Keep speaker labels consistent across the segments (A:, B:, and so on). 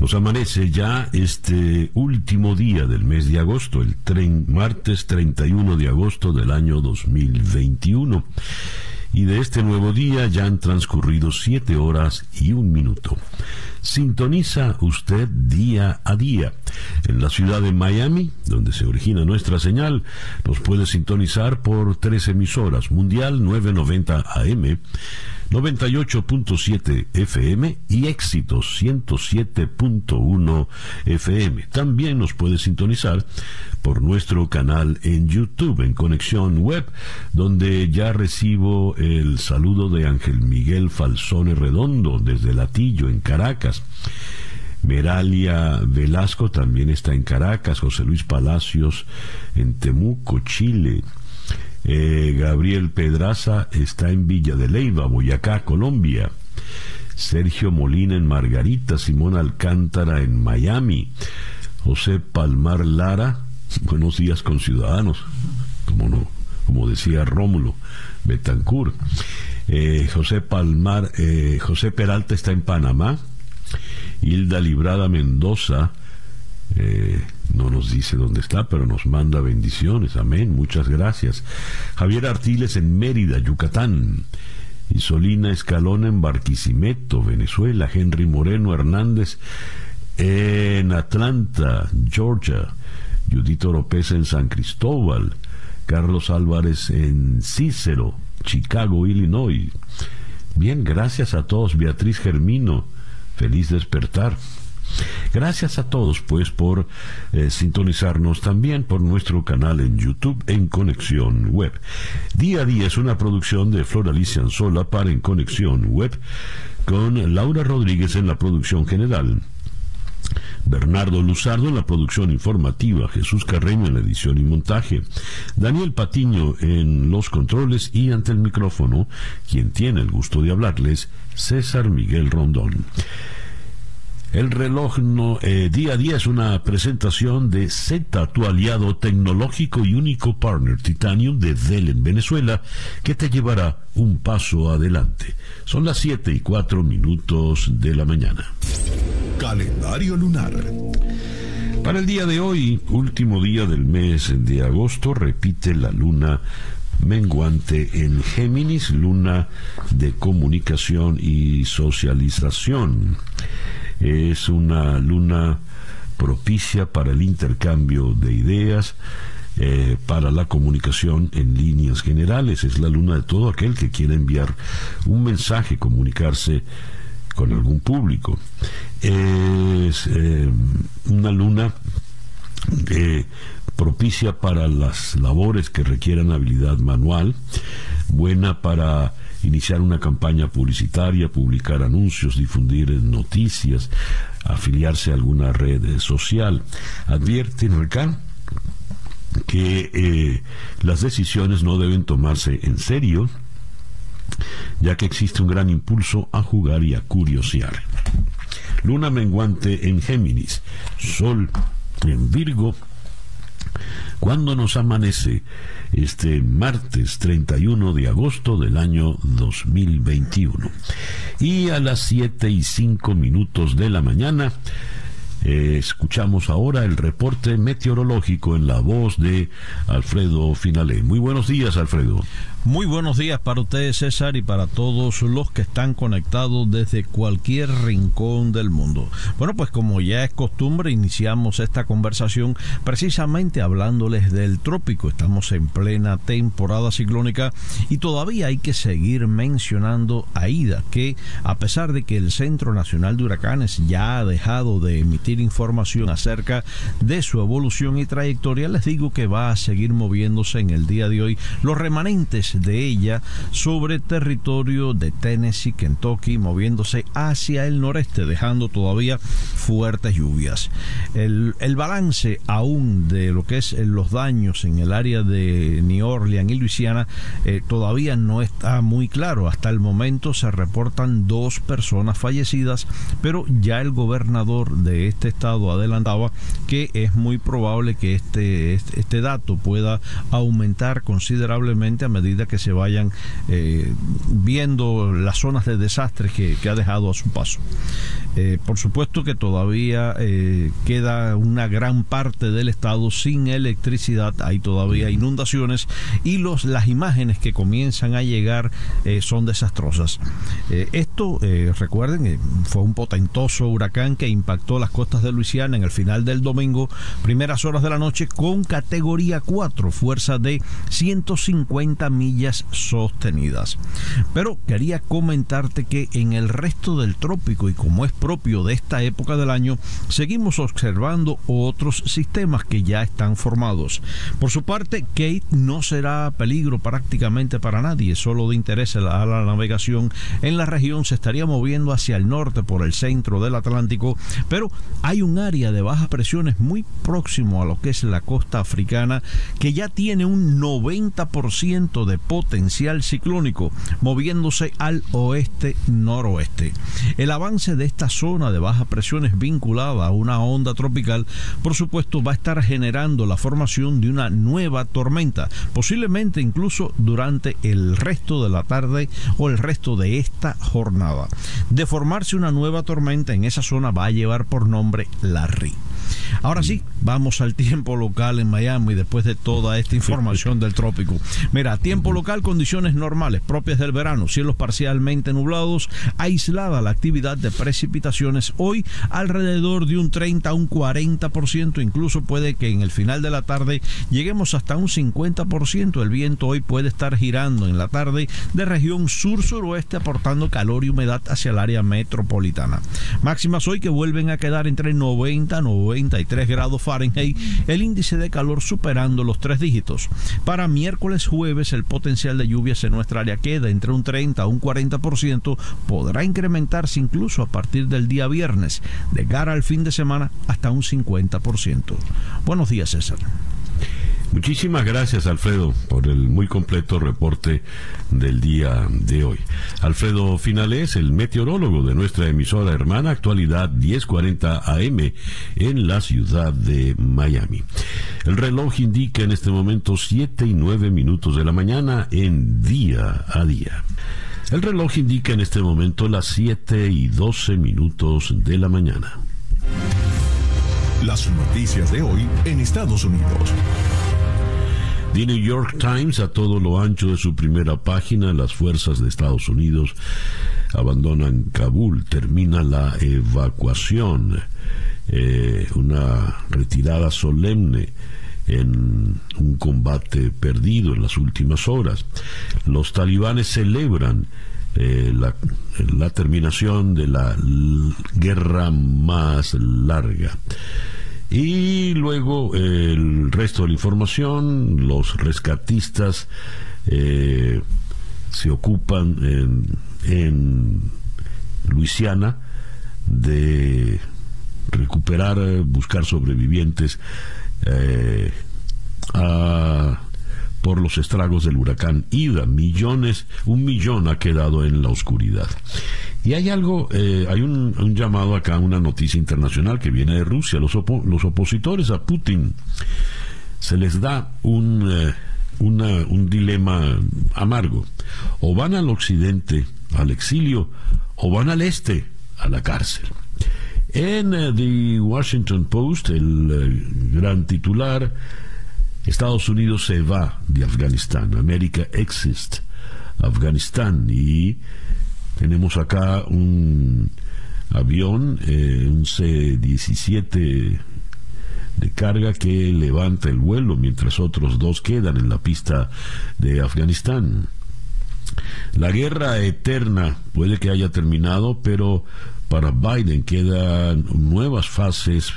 A: Nos amanece ya este último día del mes de agosto, el tren, martes 31 de agosto del año 2021. Y de este nuevo día ya han transcurrido siete horas y un minuto. Sintoniza usted día a día. En la ciudad de Miami, donde se origina nuestra señal, nos puede sintonizar por tres emisoras, Mundial 990 AM, 98.7 FM y Éxitos 107.1 FM. También nos puede sintonizar por nuestro canal en YouTube, en Conexión Web, donde ya recibo el saludo de Ángel Miguel Falsone Redondo desde Latillo, en Caracas. Meralia Velasco también está en Caracas, José Luis Palacios en Temuco, Chile. Eh, Gabriel Pedraza está en Villa de Leyva, Boyacá, Colombia. Sergio Molina en Margarita, Simón Alcántara en Miami. José Palmar Lara, buenos días con ciudadanos, como no, como decía Rómulo Betancourt. Eh, José Palmar, eh, José Peralta está en Panamá. Hilda Librada Mendoza eh, no nos dice dónde está, pero nos manda bendiciones. Amén. Muchas gracias. Javier Artiles en Mérida, Yucatán. Isolina Escalón en Barquisimeto, Venezuela. Henry Moreno Hernández en Atlanta, Georgia. Judito Oropesa en San Cristóbal. Carlos Álvarez en Cícero, Chicago, Illinois. Bien, gracias a todos. Beatriz Germino, feliz despertar. Gracias a todos, pues, por eh, sintonizarnos también por nuestro canal en YouTube en Conexión Web. Día a día es una producción de Flor Alicia Anzola para En Conexión Web, con Laura Rodríguez en la producción general. Bernardo Luzardo en la producción informativa, Jesús Carreño en la edición y montaje, Daniel Patiño en los controles y ante el micrófono, quien tiene el gusto de hablarles, César Miguel Rondón. El reloj no, eh, día a día es una presentación de Z, tu aliado tecnológico y único partner Titanium de Dell en Venezuela, que te llevará un paso adelante. Son las 7 y 4 minutos de la mañana.
B: Calendario lunar.
A: Para el día de hoy, último día del mes de agosto, repite la luna menguante en Géminis, luna de comunicación y socialización es una luna propicia para el intercambio de ideas, eh, para la comunicación en líneas generales. Es la luna de todo aquel que quiera enviar un mensaje, comunicarse con algún público. Es eh, una luna eh, propicia para las labores que requieran habilidad manual, buena para iniciar una campaña publicitaria, publicar anuncios, difundir noticias, afiliarse a alguna red social. Advierten acá que eh, las decisiones no deben tomarse en serio, ya que existe un gran impulso a jugar y a curiosear. Luna menguante en Géminis, Sol en Virgo, cuando nos amanece este martes 31 de agosto del año 2021. Y a las 7 y 5 minutos de la mañana, eh, escuchamos ahora el reporte meteorológico en la voz de Alfredo Finale. Muy buenos días, Alfredo.
C: Muy buenos días para ustedes, César, y para todos los que están conectados desde cualquier rincón del mundo. Bueno, pues como ya es costumbre, iniciamos esta conversación precisamente hablándoles del trópico. Estamos en plena temporada ciclónica y todavía hay que seguir mencionando a Ida, que a pesar de que el Centro Nacional de Huracanes ya ha dejado de emitir información acerca de su evolución y trayectoria, les digo que va a seguir moviéndose en el día de hoy. Los remanentes de ella sobre territorio de Tennessee, Kentucky, moviéndose hacia el noreste, dejando todavía fuertes lluvias. El, balance aún de lo que es los daños en el área de New Orleans y Luisiana eh, todavía no está muy claro. Hasta el momento se reportan dos personas fallecidas, pero ya el gobernador de este estado adelantaba que es muy probable que este, este, este dato pueda aumentar considerablemente a medida que se vayan eh, viendo las zonas de desastres que, ha dejado a su paso. Eh, por supuesto que todavía eh, queda una gran parte del estado sin electricidad, hay todavía inundaciones y los, las imágenes que comienzan a llegar son desastrosas. esto, recuerden, fue un potentoso huracán que impactó las costas de Luisiana en el final del domingo, primeras horas de la noche, con categoría 4, fuerza de 150 millas sostenidas. Pero quería comentarte que en el resto del trópico y como es propio de esta época del año, seguimos observando otros sistemas que ya están formados. Por su parte, Kate no será peligro prácticamente para nadie, solo de interés a la, navegación en la región se estaría moviendo hacia el norte por el centro del Atlántico, pero hay un área de bajas presiones muy próximo a lo que es la costa africana que ya tiene un 90% de potencial ciclónico, moviéndose al oeste-noroeste. El avance de esta zona de bajas presiones vinculada a una onda tropical, por supuesto, va a estar generando la formación de una nueva tormenta, posiblemente incluso durante el resto de la tarde o el resto de esta jornada. De formarse una nueva tormenta en esa zona va a llevar por nombre Larry. Ahora sí, vamos al tiempo local en Miami después de toda esta información del trópico. Mira, tiempo local, condiciones normales propias del verano, cielos parcialmente nublados, aislada la actividad de precipitaciones hoy alrededor de un 30 a un 40%, incluso puede que en el final de la tarde lleguemos hasta un 50%. El viento hoy puede estar girando en la tarde de región sur-suroeste aportando calor y humedad hacia el área metropolitana. Máximas hoy que vuelven a quedar entre 90 a 93 grados Fahrenheit, el índice de calor superando los tres dígitos. Para miércoles jueves el potencial de lluvias en nuestra área queda entre un 30 a un 40%, podrá incrementarse incluso a partir del día viernes, de cara al fin de semana hasta un 50%. Buenos días César.
A: Muchísimas gracias, Alfredo, por el muy completo reporte del día de hoy. Alfredo Finales, el meteorólogo de nuestra emisora hermana Actualidad 1040 AM en la ciudad de Miami. El reloj indica en este momento 7 y 9 minutos de la mañana en día a día. El reloj indica en este momento las 7 y 12 minutos de la mañana.
B: Las noticias de hoy en Estados Unidos.
A: The New York Times, a todo lo ancho de su primera página, las fuerzas de Estados Unidos abandonan Kabul, termina la evacuación, eh, una retirada solemne en un combate perdido en las últimas horas. Los talibanes celebran eh, la, la terminación de la guerra más larga. Y luego el resto de la información, los rescatistas eh, se ocupan en, Luisiana de recuperar, buscar sobrevivientes eh, por los estragos del huracán Ida. Millones, un millón ha quedado en la oscuridad. Y hay algo, eh, hay un, llamado acá, una noticia internacional que viene de Rusia. Los, los opositores a Putin se les da un, eh, un dilema amargo. O van al occidente, al exilio, o van al este, a la cárcel. En eh, The Washington Post, el gran titular, Estados Unidos se va de Afganistán, América exist Afganistán y tenemos acá un avión, eh, un C-17 de carga que levanta el vuelo mientras otros dos quedan en la pista de Afganistán. La guerra eterna puede que haya terminado, pero para Biden quedan nuevas fases,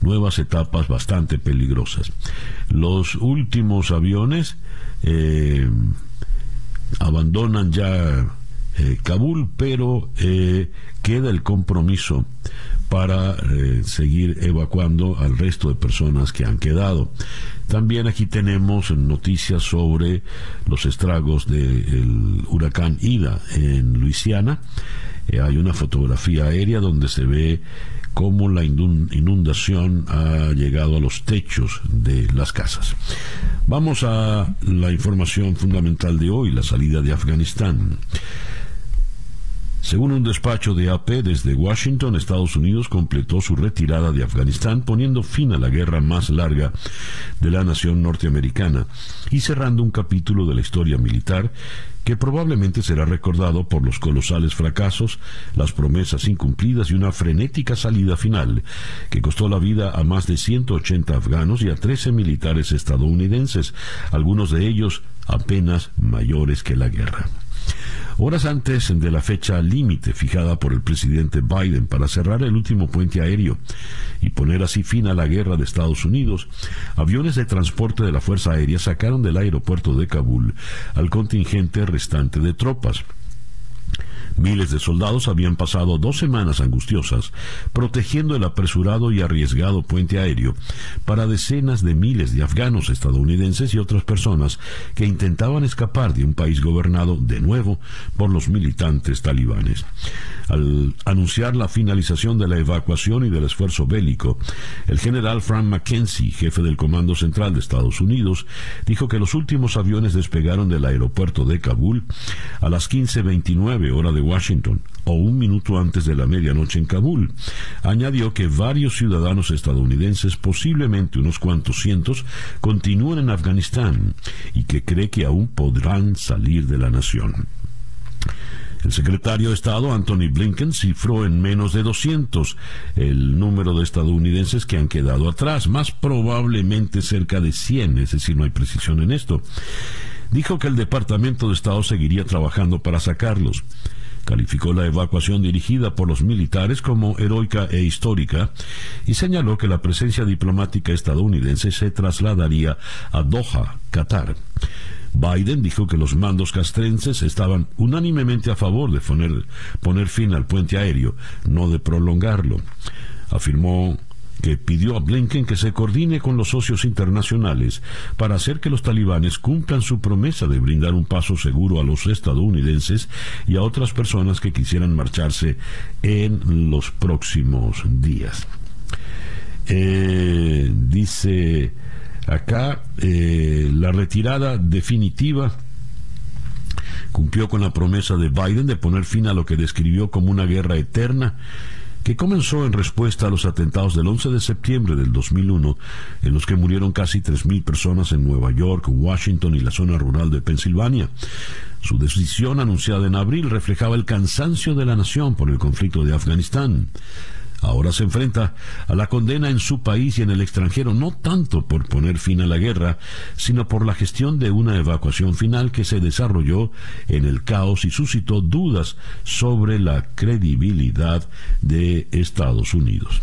A: nuevas etapas bastante peligrosas. Los últimos aviones eh, abandonan ya eh, Kabul, pero eh, queda el compromiso para eh, seguir evacuando al resto de personas que han quedado. También aquí tenemos noticias sobre los estragos del huracán Ida en Luisiana. hay una fotografía aérea donde se ve cómo la inundación ha llegado a los techos de las casas. Vamos a la información fundamental de hoy, la salida de Afganistán. Según un despacho de AP desde Washington, Estados Unidos completó su retirada de Afganistán, poniendo fin a la guerra más larga de la nación norteamericana y cerrando un capítulo de la historia militar que probablemente será recordado por los colosales fracasos, las promesas incumplidas y una frenética salida final que costó la vida a más de 180 afganos y a 13 militares estadounidenses, algunos de ellos apenas mayores que la guerra. Horas antes de la fecha límite fijada por el presidente Biden para cerrar el último puente aéreo y poner así fin a la guerra de Estados Unidos, aviones de transporte de la Fuerza Aérea sacaron del aeropuerto de Kabul al contingente restante de tropas. Miles de soldados habían pasado dos semanas angustiosas protegiendo el apresurado y arriesgado puente aéreo para decenas de miles de afganos estadounidenses y otras personas que intentaban escapar de un país gobernado de nuevo por los militantes talibanes. Al anunciar la finalización de la evacuación y del esfuerzo bélico, el general Frank McKenzie, jefe del Comando Central de Estados Unidos, dijo que los últimos aviones despegaron del aeropuerto de Kabul a las 15.29 hora de Washington, o un minuto antes de la medianoche en Kabul. Añadió que varios ciudadanos estadounidenses, posiblemente unos cuantos cientos, continúan en Afganistán y que cree que aún podrán salir de la nación. El secretario de Estado, Anthony Blinken, cifró en menos de 200 el número de estadounidenses que han quedado atrás, más probablemente cerca de 100, es decir, no hay precisión en esto. Dijo que el Departamento de Estado seguiría trabajando para sacarlos calificó la evacuación dirigida por los militares como heroica e histórica y señaló que la presencia diplomática estadounidense se trasladaría a Doha, Qatar. Biden dijo que los mandos castrenses estaban unánimemente a favor de poner, poner fin al puente aéreo, no de prolongarlo. Afirmó que pidió a Blinken que se coordine con los socios internacionales para hacer que los talibanes cumplan su promesa de brindar un paso seguro a los estadounidenses y a otras personas que quisieran marcharse en los próximos días. Eh, dice acá eh, la retirada definitiva cumplió con la promesa de Biden de poner fin a lo que describió como una guerra eterna que comenzó en respuesta a los atentados del 11 de septiembre del 2001, en los que murieron casi 3.000 personas en Nueva York, Washington y la zona rural de Pensilvania. Su decisión anunciada en abril reflejaba el cansancio de la nación por el conflicto de Afganistán ahora se enfrenta a la condena en su país y en el extranjero, no tanto por poner fin a la guerra, sino por la gestión de una evacuación final que se desarrolló en el caos y suscitó dudas sobre la credibilidad de Estados Unidos.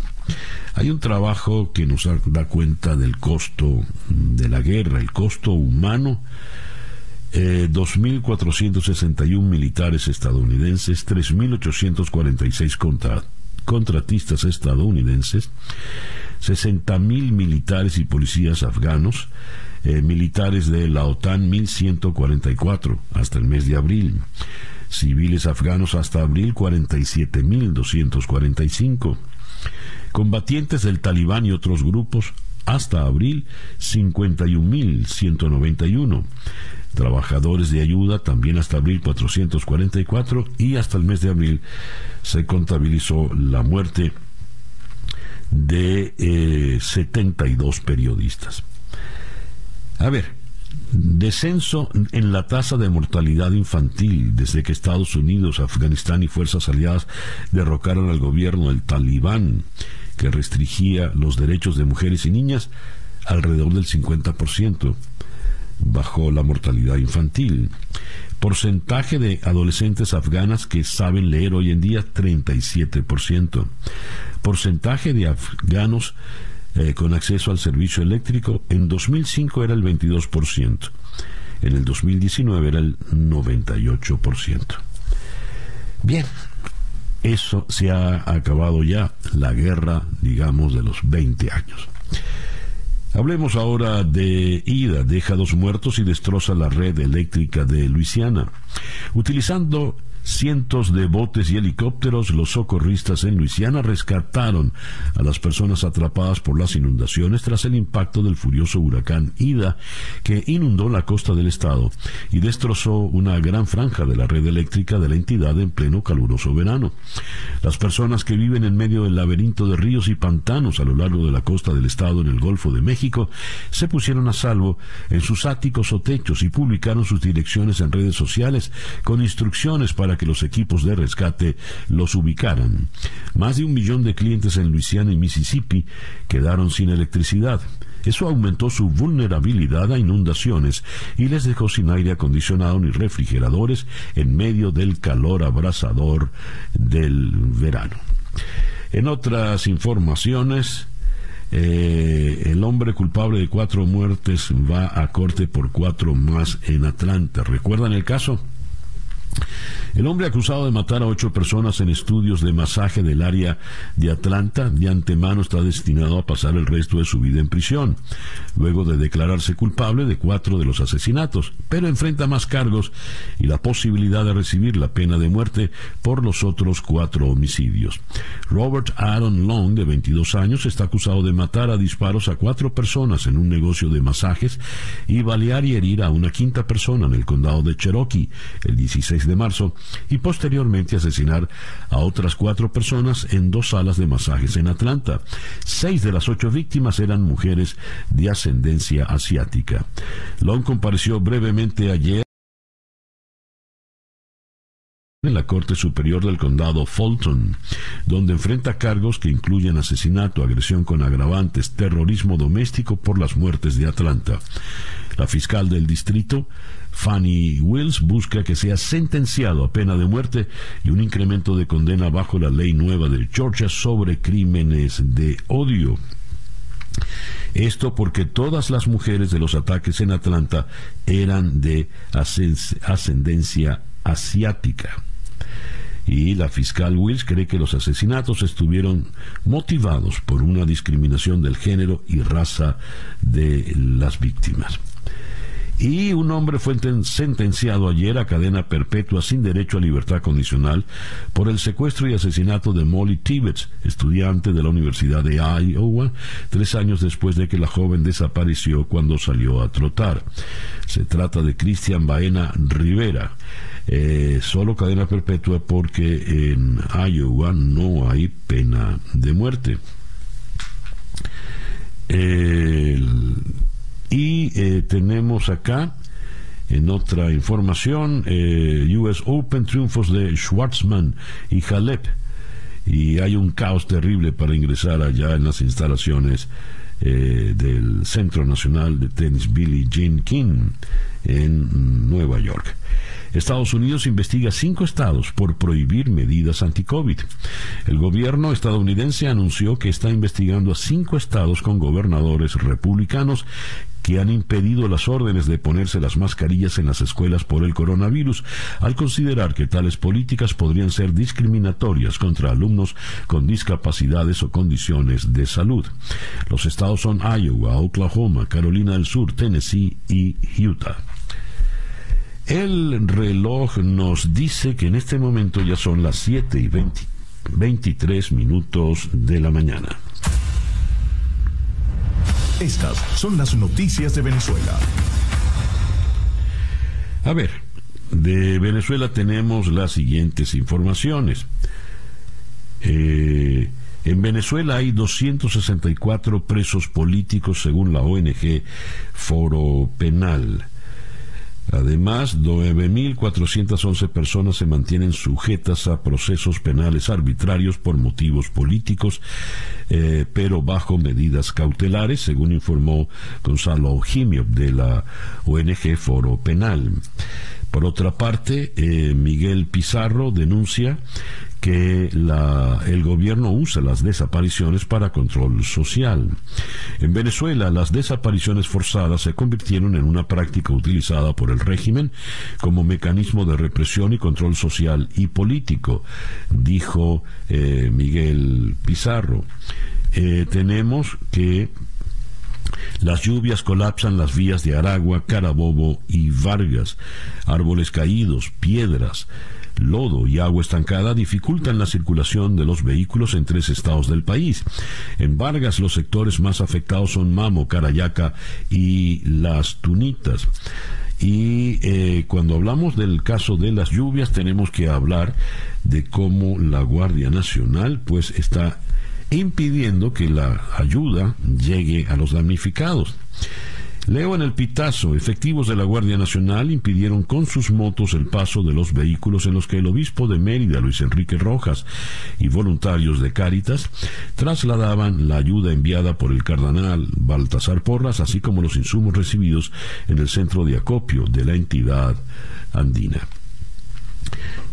A: Hay un trabajo que nos da cuenta del costo de la guerra, el costo humano. 2.461 eh, militares estadounidenses, 3.846 contra contratistas estadounidenses, 60.000 militares y policías afganos, eh, militares de la OTAN 1.144 hasta el mes de abril, civiles afganos hasta abril 47.245, combatientes del talibán y otros grupos hasta abril 51.191 trabajadores de ayuda también hasta abril 444 y hasta el mes de abril se contabilizó la muerte de 72 eh, periodistas. A ver, descenso en la tasa de mortalidad infantil desde que Estados Unidos, Afganistán y fuerzas aliadas derrocaron al gobierno del talibán que restringía los derechos de mujeres y niñas alrededor del 50% bajo la mortalidad infantil. Porcentaje de adolescentes afganas que saben leer hoy en día 37%. Porcentaje de afganos eh, con acceso al servicio eléctrico en 2005 era el 22%. en el 2019 era el 98%. Bien, eso se ha acabado ya, la guerra, digamos, de los 20 años. Hablemos ahora de Ida, deja dos muertos y destroza la red eléctrica de Luisiana. Utilizando Cientos de botes y helicópteros, los socorristas en Luisiana rescataron a las personas atrapadas por las inundaciones tras el impacto del furioso huracán Ida, que inundó la costa del estado y destrozó una gran franja de la red eléctrica de la entidad en pleno caluroso verano. Las personas que viven en medio del laberinto de ríos y pantanos a lo largo de la costa del estado en el Golfo de México se pusieron a salvo en sus áticos o techos y publicaron sus direcciones en redes sociales con instrucciones para que los equipos de rescate los ubicaran. Más de un millón de clientes en Luisiana y Mississippi quedaron sin electricidad. Eso aumentó su vulnerabilidad a inundaciones y les dejó sin aire acondicionado ni refrigeradores en medio del calor abrasador del verano. En otras informaciones, eh, el hombre culpable de cuatro muertes va a corte por cuatro más en Atlanta. ¿Recuerdan el caso? El hombre acusado de matar a ocho personas en estudios de masaje del área de Atlanta de antemano está destinado a pasar el resto de su vida en prisión, luego de declararse culpable de cuatro de los asesinatos, pero enfrenta más cargos y la posibilidad de recibir la pena de muerte por los otros cuatro homicidios. Robert Aaron Long, de 22 años, está acusado de matar a disparos a cuatro personas en un negocio de masajes y balear y herir a una quinta persona en el condado de Cherokee el 16 de marzo y posteriormente asesinar a otras cuatro personas en dos salas de masajes en Atlanta. Seis de las ocho víctimas eran mujeres de ascendencia asiática. Long compareció brevemente ayer en la Corte Superior del Condado Fulton, donde enfrenta cargos que incluyen asesinato, agresión con agravantes, terrorismo doméstico por las muertes de Atlanta. La fiscal del distrito, Fanny Wills, busca que sea sentenciado a pena de muerte y un incremento de condena bajo la ley nueva de Georgia sobre crímenes de odio. Esto porque todas las mujeres de los ataques en Atlanta eran de ascendencia asiática y la fiscal Wills cree que los asesinatos estuvieron motivados por una discriminación del género y raza de las víctimas. Y un hombre fue sentenciado ayer a cadena perpetua sin derecho a libertad condicional por el secuestro y asesinato de Molly Tibbetts, estudiante de la Universidad de Iowa, tres años después de que la joven desapareció cuando salió a trotar. Se trata de Cristian Baena Rivera. Eh, solo cadena perpetua porque en Iowa no hay pena de muerte. Y eh, tenemos acá, en otra información, eh, US Open, triunfos de Schwartzman y Halep. Y hay un caos terrible para ingresar allá en las instalaciones del Centro Nacional de Tenis Billie Jean King en Nueva York. Estados Unidos investiga cinco estados por prohibir medidas anti-COVID. El gobierno estadounidense anunció que está investigando a cinco estados con gobernadores republicanos que han impedido las órdenes de ponerse las mascarillas en las escuelas por el coronavirus, al considerar que tales políticas podrían ser discriminatorias contra alumnos con discapacidades o condiciones de salud. Los estados son Iowa, Oklahoma, Carolina del Sur, Tennessee y Utah. El reloj nos dice que en este momento ya son las 7 y 23 minutos de la mañana.
B: Estas son las noticias de Venezuela.
A: A ver, de Venezuela tenemos las siguientes informaciones. Eh, en Venezuela hay 264 presos políticos según la ONG Foro Penal. Además, 9.411 personas se mantienen sujetas a procesos penales arbitrarios por motivos políticos, eh, pero bajo medidas cautelares, según informó Gonzalo Jimio de la ONG Foro Penal. Por otra parte, eh, Miguel Pizarro denuncia que el gobierno usa las desapariciones para control social. En Venezuela, las desapariciones forzadas se convirtieron en una práctica utilizada por el régimen como mecanismo de represión y control social y político, dijo eh, Miguel Pizarro. Eh, tenemos que las lluvias colapsan las vías de Aragua, Carabobo y Vargas. Árboles caídos, piedras, lodo y agua estancada dificultan la circulación de los vehículos en tres estados del país. En Vargas los sectores más afectados son Mamo, Carayaca y Las Tunitas. Y eh, cuando hablamos del caso de las lluvias tenemos que hablar de cómo la Guardia Nacional pues está impidiendo que la ayuda llegue a los damnificados. Leo en el pitazo, efectivos de la Guardia Nacional impidieron con sus motos el paso de los vehículos en los que el obispo de Mérida, Luis Enrique Rojas, y voluntarios de Cáritas trasladaban la ayuda enviada por el cardenal Baltasar Porras, así como los insumos recibidos en el centro de acopio de la entidad andina.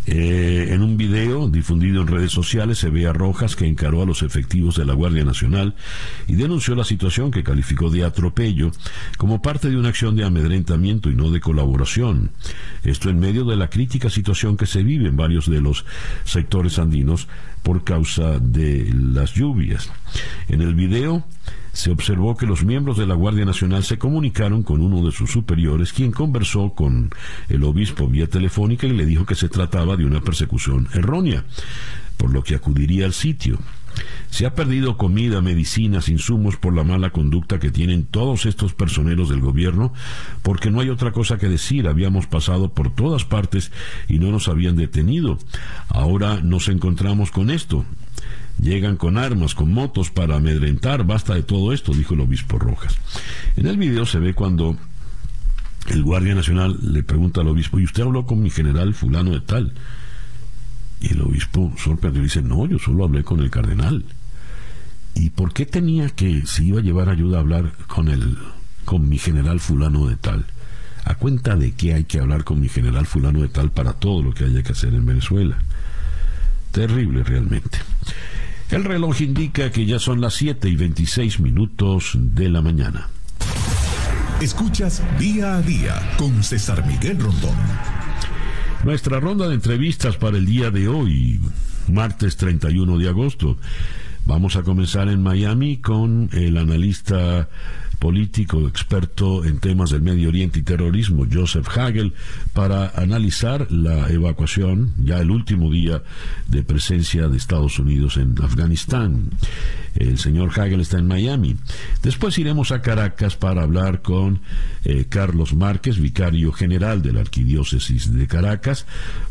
A: Eh, en un video difundido en redes sociales se ve a Rojas que encaró a los efectivos de la Guardia Nacional y denunció la situación que calificó de atropello como parte de una acción de amedrentamiento y no de colaboración. Esto en medio de la crítica situación que se vive en varios de los sectores andinos por causa de las lluvias. En el video se observó que los miembros de la Guardia Nacional se comunicaron con uno de sus superiores, quien conversó con el obispo vía telefónica y le dijo que se trataba de una persecución errónea, por lo que acudiría al sitio. Se ha perdido comida, medicinas, insumos por la mala conducta que tienen todos estos personeros del gobierno, porque no hay otra cosa que decir. Habíamos pasado por todas partes y no nos habían detenido. Ahora nos encontramos con esto. Llegan con armas, con motos para amedrentar. Basta de todo esto, dijo el obispo Rojas. En el video se ve cuando el guardia nacional le pregunta al obispo, ¿y usted habló con mi general fulano de tal? Y el obispo sorprendido dice, no, yo solo hablé con el cardenal. ¿Y por qué tenía que, si iba a llevar ayuda, a hablar con el, con mi general fulano de tal? ¿A cuenta de qué hay que hablar con mi general fulano de tal para todo lo que haya que hacer en Venezuela? Terrible realmente. El reloj indica que ya son las 7 y 26 minutos de la mañana.
B: Escuchas día a día con César Miguel Rondón.
A: Nuestra ronda de entrevistas para el día de hoy, martes 31 de agosto. Vamos a comenzar en Miami con el analista político experto en temas del Medio Oriente y terrorismo, Joseph Hagel, para analizar la evacuación, ya el último día de presencia de Estados Unidos en Afganistán. El señor Hagel está en Miami. Después iremos a Caracas para hablar con eh, Carlos Márquez, vicario general de la Arquidiócesis de Caracas,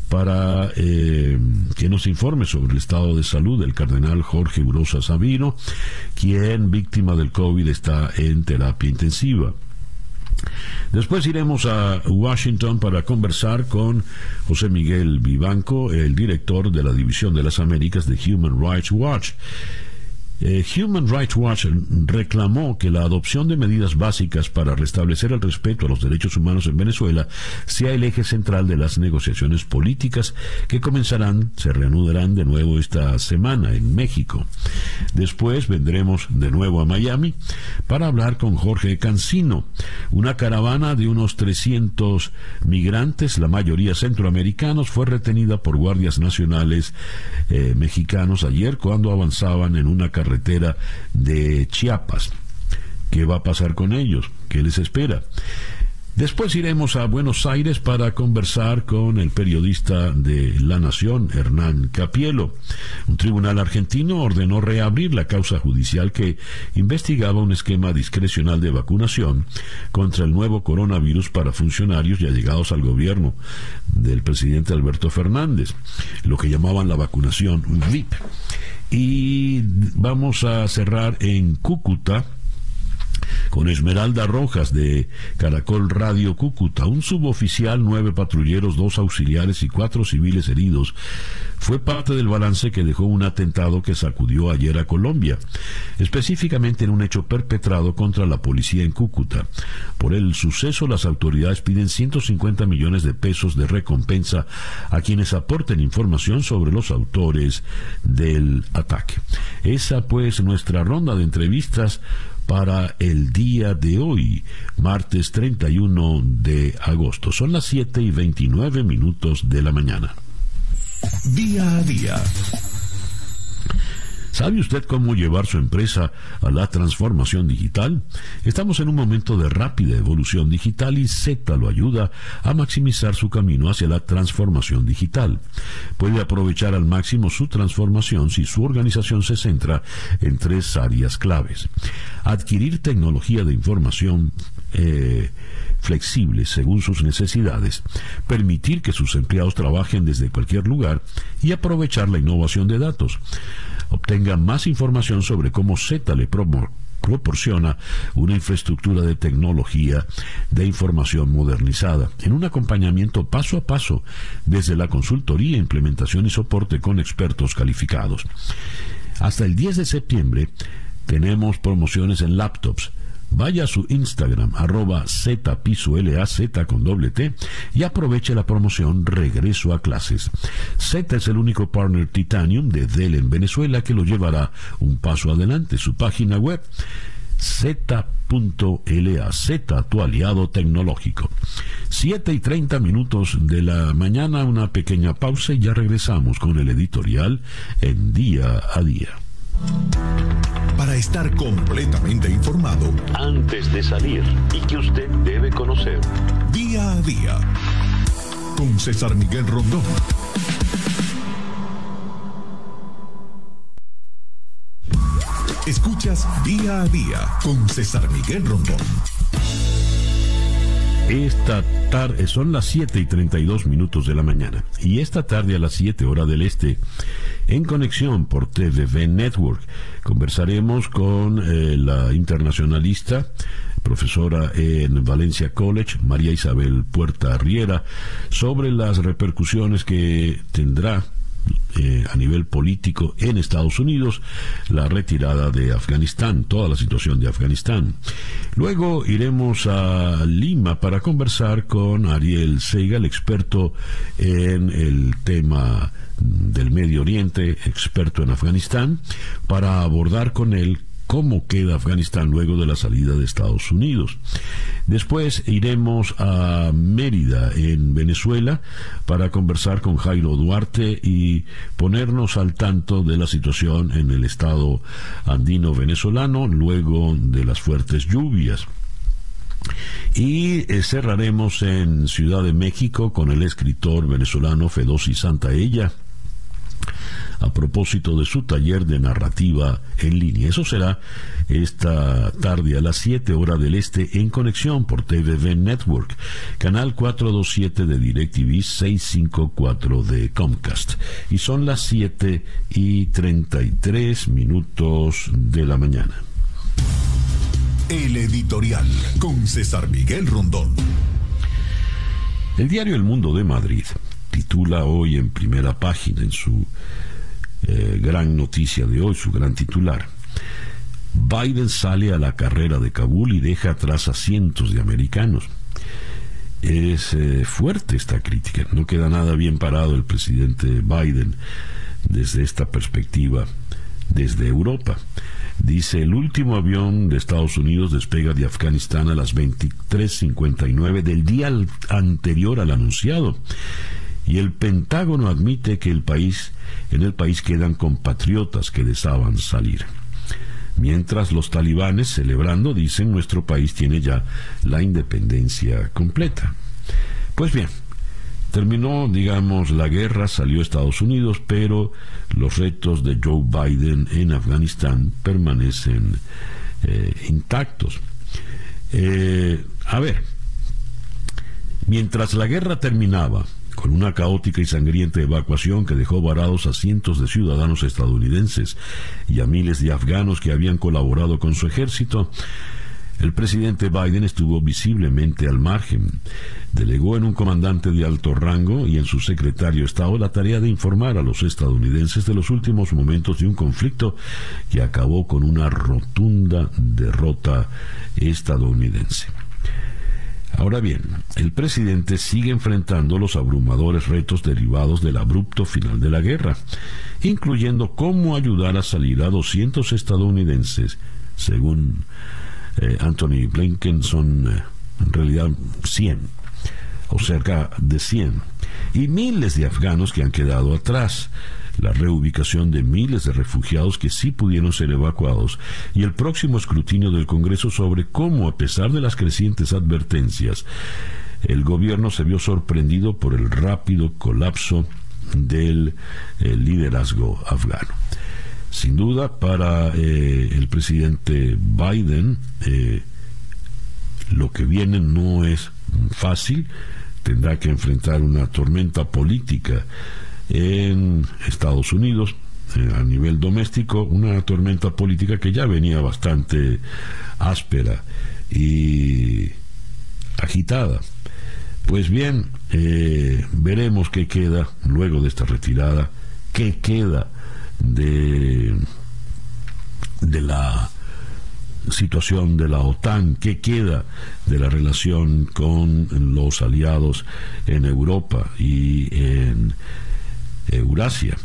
A: para eh, que nos informe sobre el estado de salud del cardenal Jorge Urosa Sabino, quien, víctima del COVID, está en terapia intensiva. Después iremos a Washington para conversar con José Miguel Vivanco, el director de la División de las Américas de Human Rights Watch. Eh, Human Rights Watch reclamó que la adopción de medidas básicas para restablecer el respeto a los derechos humanos en Venezuela sea el eje central de las negociaciones políticas que comenzarán, se reanudarán de nuevo esta semana en México. Después vendremos de nuevo a Miami para hablar con Jorge Cancino. Una caravana de unos 300 migrantes, la mayoría centroamericanos, fue retenida por guardias nacionales eh, mexicanos ayer cuando avanzaban en una carretera carretera de Chiapas. ¿Qué va a pasar con ellos? ¿Qué les espera? Después iremos a Buenos Aires para conversar con el periodista de La Nación, Hernán Capielo. Un tribunal argentino ordenó reabrir la causa judicial que investigaba un esquema discrecional de vacunación contra el nuevo coronavirus para funcionarios ya llegados al gobierno del presidente Alberto Fernández, lo que llamaban la vacunación VIP. Y vamos a cerrar en Cúcuta con Esmeralda Rojas de Caracol Radio Cúcuta, un suboficial, nueve patrulleros, dos auxiliares y cuatro civiles heridos, fue parte del balance que dejó un atentado que sacudió ayer a Colombia, específicamente en un hecho perpetrado contra la policía en Cúcuta. Por el suceso, las autoridades piden 150 millones de pesos de recompensa a quienes aporten información sobre los autores del ataque. Esa pues nuestra ronda de entrevistas para el día de hoy, martes 31 de agosto. Son las 7 y 29 minutos de la mañana.
B: Día a día.
A: ¿Sabe usted cómo llevar su empresa a la transformación digital? Estamos en un momento de rápida evolución digital y Z lo ayuda a maximizar su camino hacia la transformación digital. Puede aprovechar al máximo su transformación si su organización se centra en tres áreas claves. Adquirir tecnología de información eh, flexible según sus necesidades, permitir que sus empleados trabajen desde cualquier lugar y aprovechar la innovación de datos obtenga más información sobre cómo Z le proporciona una infraestructura de tecnología de información modernizada, en un acompañamiento paso a paso desde la consultoría, implementación y soporte con expertos calificados. Hasta el 10 de septiembre tenemos promociones en laptops, Vaya a su Instagram, arroba Z con doble T, y aproveche la promoción Regreso a clases. Z es el único partner Titanium de Dell en Venezuela que lo llevará un paso adelante. Su página web Z.la, Z, tu aliado tecnológico. 7 y 30 minutos de la mañana, una pequeña pausa y ya regresamos con el editorial en día a día
B: para estar completamente informado
A: antes de salir y que usted debe conocer.
B: Día a día con César Miguel Rondón. Escuchas día a día con César Miguel Rondón.
A: Esta tarde son las 7 y 32 minutos de la mañana y esta tarde a las 7 horas del este en conexión por TVV Network conversaremos con eh, la internacionalista profesora en Valencia College, María Isabel Puerta Riera, sobre las repercusiones que tendrá eh, a nivel político en Estados Unidos la retirada de Afganistán, toda la situación de Afganistán. Luego iremos a Lima para conversar con Ariel Seiga, el experto en el tema del Medio Oriente, experto en Afganistán, para abordar con él cómo queda Afganistán luego de la salida de Estados Unidos. Después iremos a Mérida, en Venezuela, para conversar con Jairo Duarte y ponernos al tanto de la situación en el estado andino venezolano luego de las fuertes lluvias. Y eh, cerraremos en Ciudad de México con el escritor venezolano Fedosi Santaella a propósito de su taller de narrativa en línea. Eso será esta tarde a las 7 horas del este en conexión por TVV Network, canal 427 de DirecTV 654 de Comcast. Y son las 7 y 33 minutos de la mañana.
B: El editorial con César Miguel Rondón.
A: El diario El Mundo de Madrid titula hoy en primera página en su eh, gran noticia de hoy, su gran titular. Biden sale a la carrera de Kabul y deja atrás a cientos de americanos. Es eh, fuerte esta crítica. No queda nada bien parado el presidente Biden desde esta perspectiva, desde Europa. Dice, el último avión de Estados Unidos despega de Afganistán a las 23.59 del día anterior al anunciado y el Pentágono admite que el país, en el país quedan compatriotas que deseaban salir. Mientras los talibanes, celebrando, dicen nuestro país tiene ya la independencia completa. Pues bien, terminó, digamos, la guerra, salió Estados Unidos, pero los retos de Joe Biden en Afganistán permanecen eh, intactos. Eh, a ver, mientras la guerra terminaba, con una caótica y sangrienta evacuación que dejó varados a cientos de ciudadanos estadounidenses y a miles de afganos que habían colaborado con su ejército, El presidente Biden estuvo visiblemente al margen. Delegó en un comandante de alto rango y en su secretario de Estado la tarea de informar a los estadounidenses de los últimos momentos de un conflicto que acabó con una rotunda derrota estadounidense. Ahora bien, el presidente sigue enfrentando los abrumadores retos derivados del abrupto final de la guerra, incluyendo cómo ayudar a salir a 200 estadounidenses, según eh, Anthony Blinken, son eh, en realidad 100, o cerca de 100, y miles de afganos que han quedado atrás la reubicación de miles de refugiados que sí pudieron ser evacuados y el próximo escrutinio del Congreso sobre cómo, a pesar de las crecientes advertencias, el gobierno se vio sorprendido por el rápido colapso del eh, liderazgo afgano. Sin duda, para eh, el presidente Biden, eh, lo que viene no es fácil, tendrá que enfrentar una tormenta política en Estados Unidos eh, a nivel doméstico una tormenta política que ya venía bastante áspera y agitada. Pues bien, eh, veremos qué queda luego de esta retirada, qué queda de, de la situación de la OTAN, qué queda de la relación con los aliados en Europa y en Eurasia.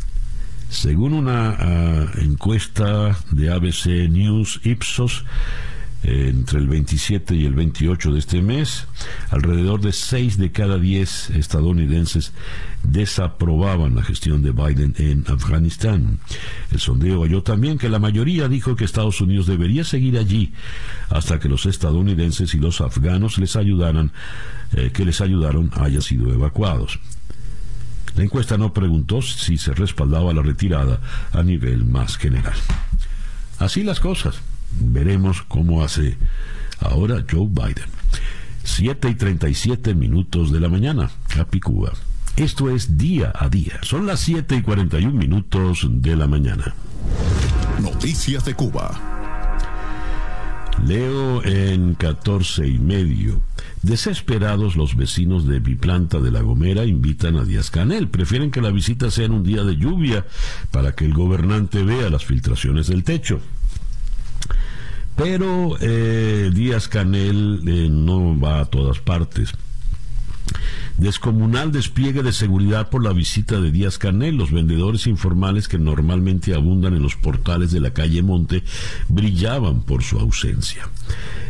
A: Según una ah, encuesta de ABC News Ipsos, entre el 27 y el 28 de este mes, alrededor de 6 de cada 10 estadounidenses desaprobaban la gestión de Biden en Afganistán. El sondeo halló también que la mayoría dijo que Estados Unidos debería seguir allí hasta que los estadounidenses y los afganos les ayudaran, eh, que les ayudaron hayan sido evacuados. La encuesta no preguntó si se respaldaba la retirada a nivel más general. Así las cosas. Veremos cómo hace ahora Joe Biden. 7 y 37 minutos de la mañana, Capicúa. Esto es día a día. Son las 7 y 41 minutos de la mañana.
B: Noticias de Cuba.
A: Leo en 14 y medio. Desesperados, los vecinos de Biplanta de La Gomera invitan a Díaz Canel. Prefieren que la visita sea en un día de lluvia para que el gobernante vea las filtraciones del techo. Pero eh, Díaz Canel eh, no va a todas partes. Descomunal despliegue de seguridad por la visita de Díaz Canel. Los vendedores informales que normalmente abundan en los portales de la calle Monte brillaban por su ausencia.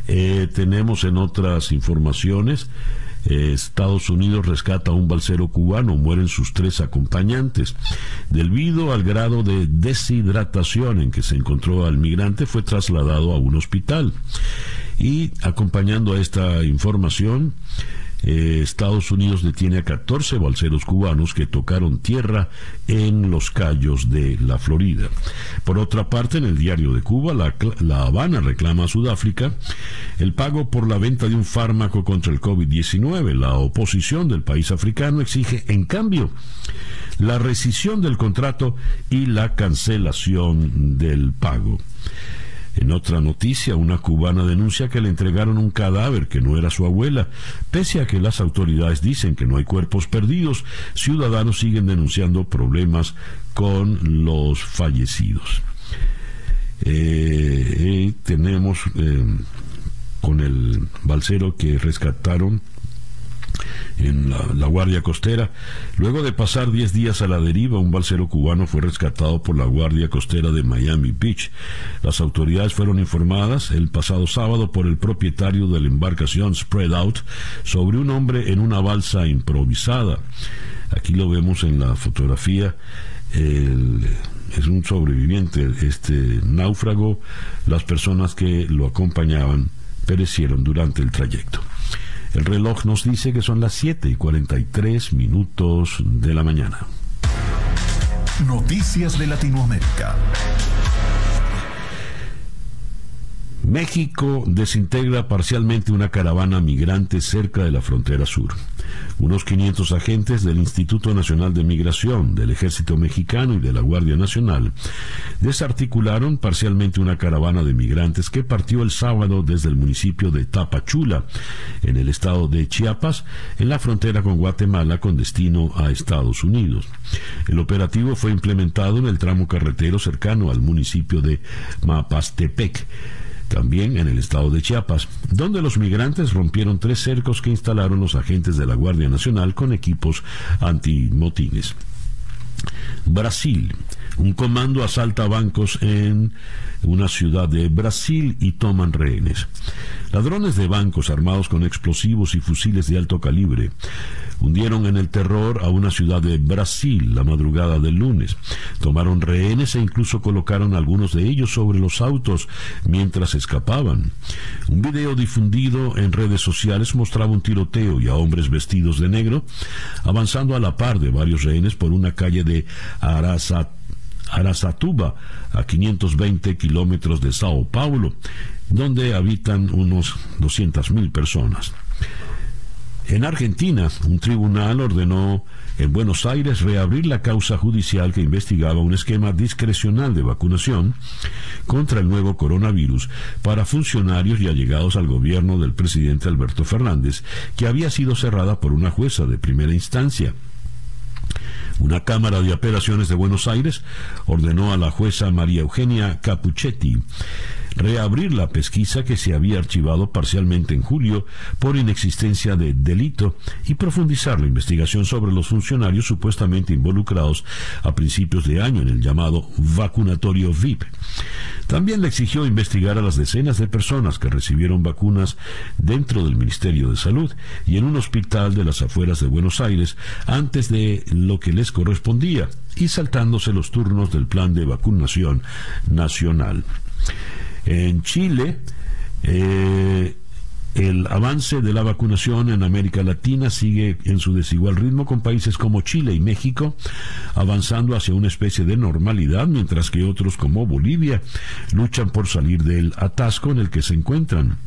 A: Eh, tenemos en otras informaciones. Eh, Estados Unidos rescata a un balsero cubano, mueren sus tres acompañantes. Debido al grado de deshidratación en que se encontró al migrante, fue trasladado a un hospital. Y acompañando a esta información, eh, Estados Unidos detiene a 14 balseros cubanos que tocaron tierra en los Cayos de la Florida. Por otra parte, en el diario de Cuba, la Habana reclama a Sudáfrica el pago por la venta de un fármaco contra el COVID-19. La oposición del país africano exige, en cambio, la rescisión del contrato y la cancelación del pago. En otra noticia, una cubana denuncia que le entregaron un cadáver que no era su abuela. Pese a que las autoridades dicen que no hay cuerpos perdidos, ciudadanos siguen denunciando problemas con los fallecidos. Eh, tenemos eh, con el balsero que rescataron en la, Guardia Costera. Luego de pasar 10 días a la deriva, un balsero cubano fue rescatado por la Guardia Costera de Miami Beach. Las autoridades fueron informadas el pasado sábado por el propietario de la embarcación Spread Out sobre un hombre en una balsa improvisada. Aquí lo vemos en la fotografía. es un sobreviviente, este náufrago. Las personas que lo acompañaban perecieron durante el trayecto. El reloj nos dice que son las 7 y 43 minutos de la mañana.
B: Noticias de Latinoamérica.
A: México desintegra parcialmente una caravana migrante cerca de la frontera sur. Unos 500 agentes del Instituto Nacional de Migración, del Ejército Mexicano y de la Guardia Nacional desarticularon parcialmente una caravana de migrantes que partió el sábado desde el municipio de Tapachula, en el estado de Chiapas, en la frontera con Guatemala con destino a Estados Unidos. El operativo fue implementado en el tramo carretero cercano al municipio de Mapastepec también en el estado de Chiapas, donde los migrantes rompieron tres cercos que instalaron los agentes de la Guardia Nacional con equipos antimotines. Brasil. Un comando asalta bancos en una ciudad de Brasil y toman rehenes. Ladrones de bancos armados con explosivos y fusiles de alto calibre hundieron en el terror a una ciudad de Brasil la madrugada del lunes. Tomaron rehenes e incluso colocaron algunos de ellos sobre los autos mientras escapaban. Un video difundido en redes sociales mostraba un tiroteo y a hombres vestidos de negro avanzando a la par de varios rehenes por una calle de Arasatuba, a 520 kilómetros de Sao Paulo, donde habitan unos 200.000 personas. En Argentina, un tribunal ordenó en Buenos Aires reabrir la causa judicial que investigaba un esquema discrecional de vacunación contra el nuevo coronavirus para funcionarios y allegados al gobierno del presidente Alberto Fernández, que había sido cerrada por una jueza de primera instancia. Una Cámara de Apelaciones de Buenos Aires ordenó a la jueza María Eugenia Capuchetti reabrir la pesquisa que se había archivado parcialmente en julio por inexistencia de delito y profundizar la investigación sobre los funcionarios supuestamente involucrados a principios de año en el llamado vacunatorio VIP. También le exigió investigar a las decenas de personas que recibieron vacunas dentro del Ministerio de Salud y en un hospital de las afueras de Buenos Aires antes de lo que les correspondía y saltándose los turnos del plan de vacunación nacional. En Chile, eh, el avance de la vacunación en América Latina sigue en su desigual ritmo con países como Chile y México avanzando hacia una especie de normalidad, mientras que otros como Bolivia luchan por salir del atasco en el que se encuentran.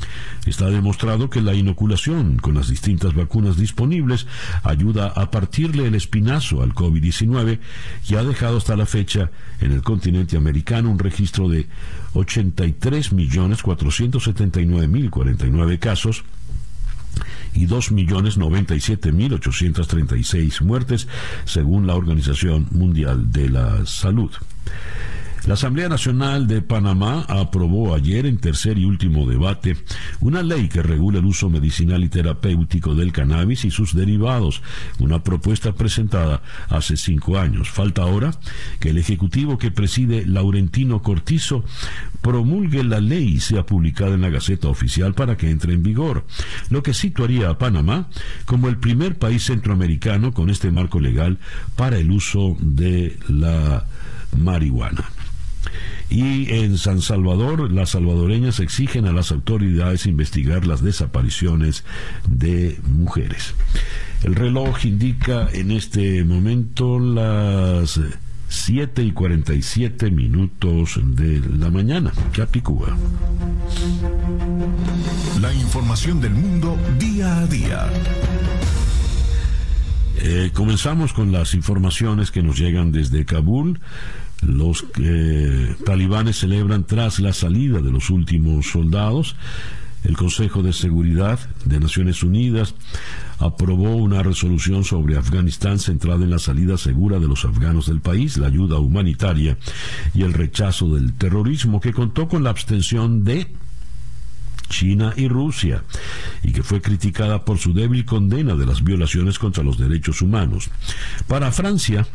A: Está demostrado que la inoculación con las distintas vacunas disponibles ayuda a partirle el espinazo al COVID-19 y ha dejado hasta la fecha en el continente americano un registro de 83.479.049 casos y 2.097.836 muertes, según la Organización Mundial de la Salud. La Asamblea Nacional de Panamá aprobó ayer en tercer y último debate una ley que regula el uso medicinal y terapéutico del cannabis y sus derivados, una propuesta presentada hace cinco años. Falta ahora que el Ejecutivo que preside Laurentino Cortizo promulgue la ley y sea publicada en la Gaceta Oficial para que entre en vigor, lo que situaría a Panamá como el primer país centroamericano con este marco legal para el uso de la marihuana. Y en San Salvador, las salvadoreñas exigen a las autoridades investigar las desapariciones de mujeres. El reloj indica en este momento las 7 y 47 minutos de la mañana. Capicúa.
B: La información del mundo día a día.
A: Eh, comenzamos con las informaciones que nos llegan desde Kabul. Los eh, talibanes celebran tras la salida de los últimos soldados. El Consejo de Seguridad de Naciones Unidas aprobó una resolución sobre Afganistán centrada en la salida segura de los afganos del país, la ayuda humanitaria y el rechazo del terrorismo, que contó con la abstención de China y Rusia, y que fue criticada por su débil condena de las violaciones contra los derechos humanos. Para Francia,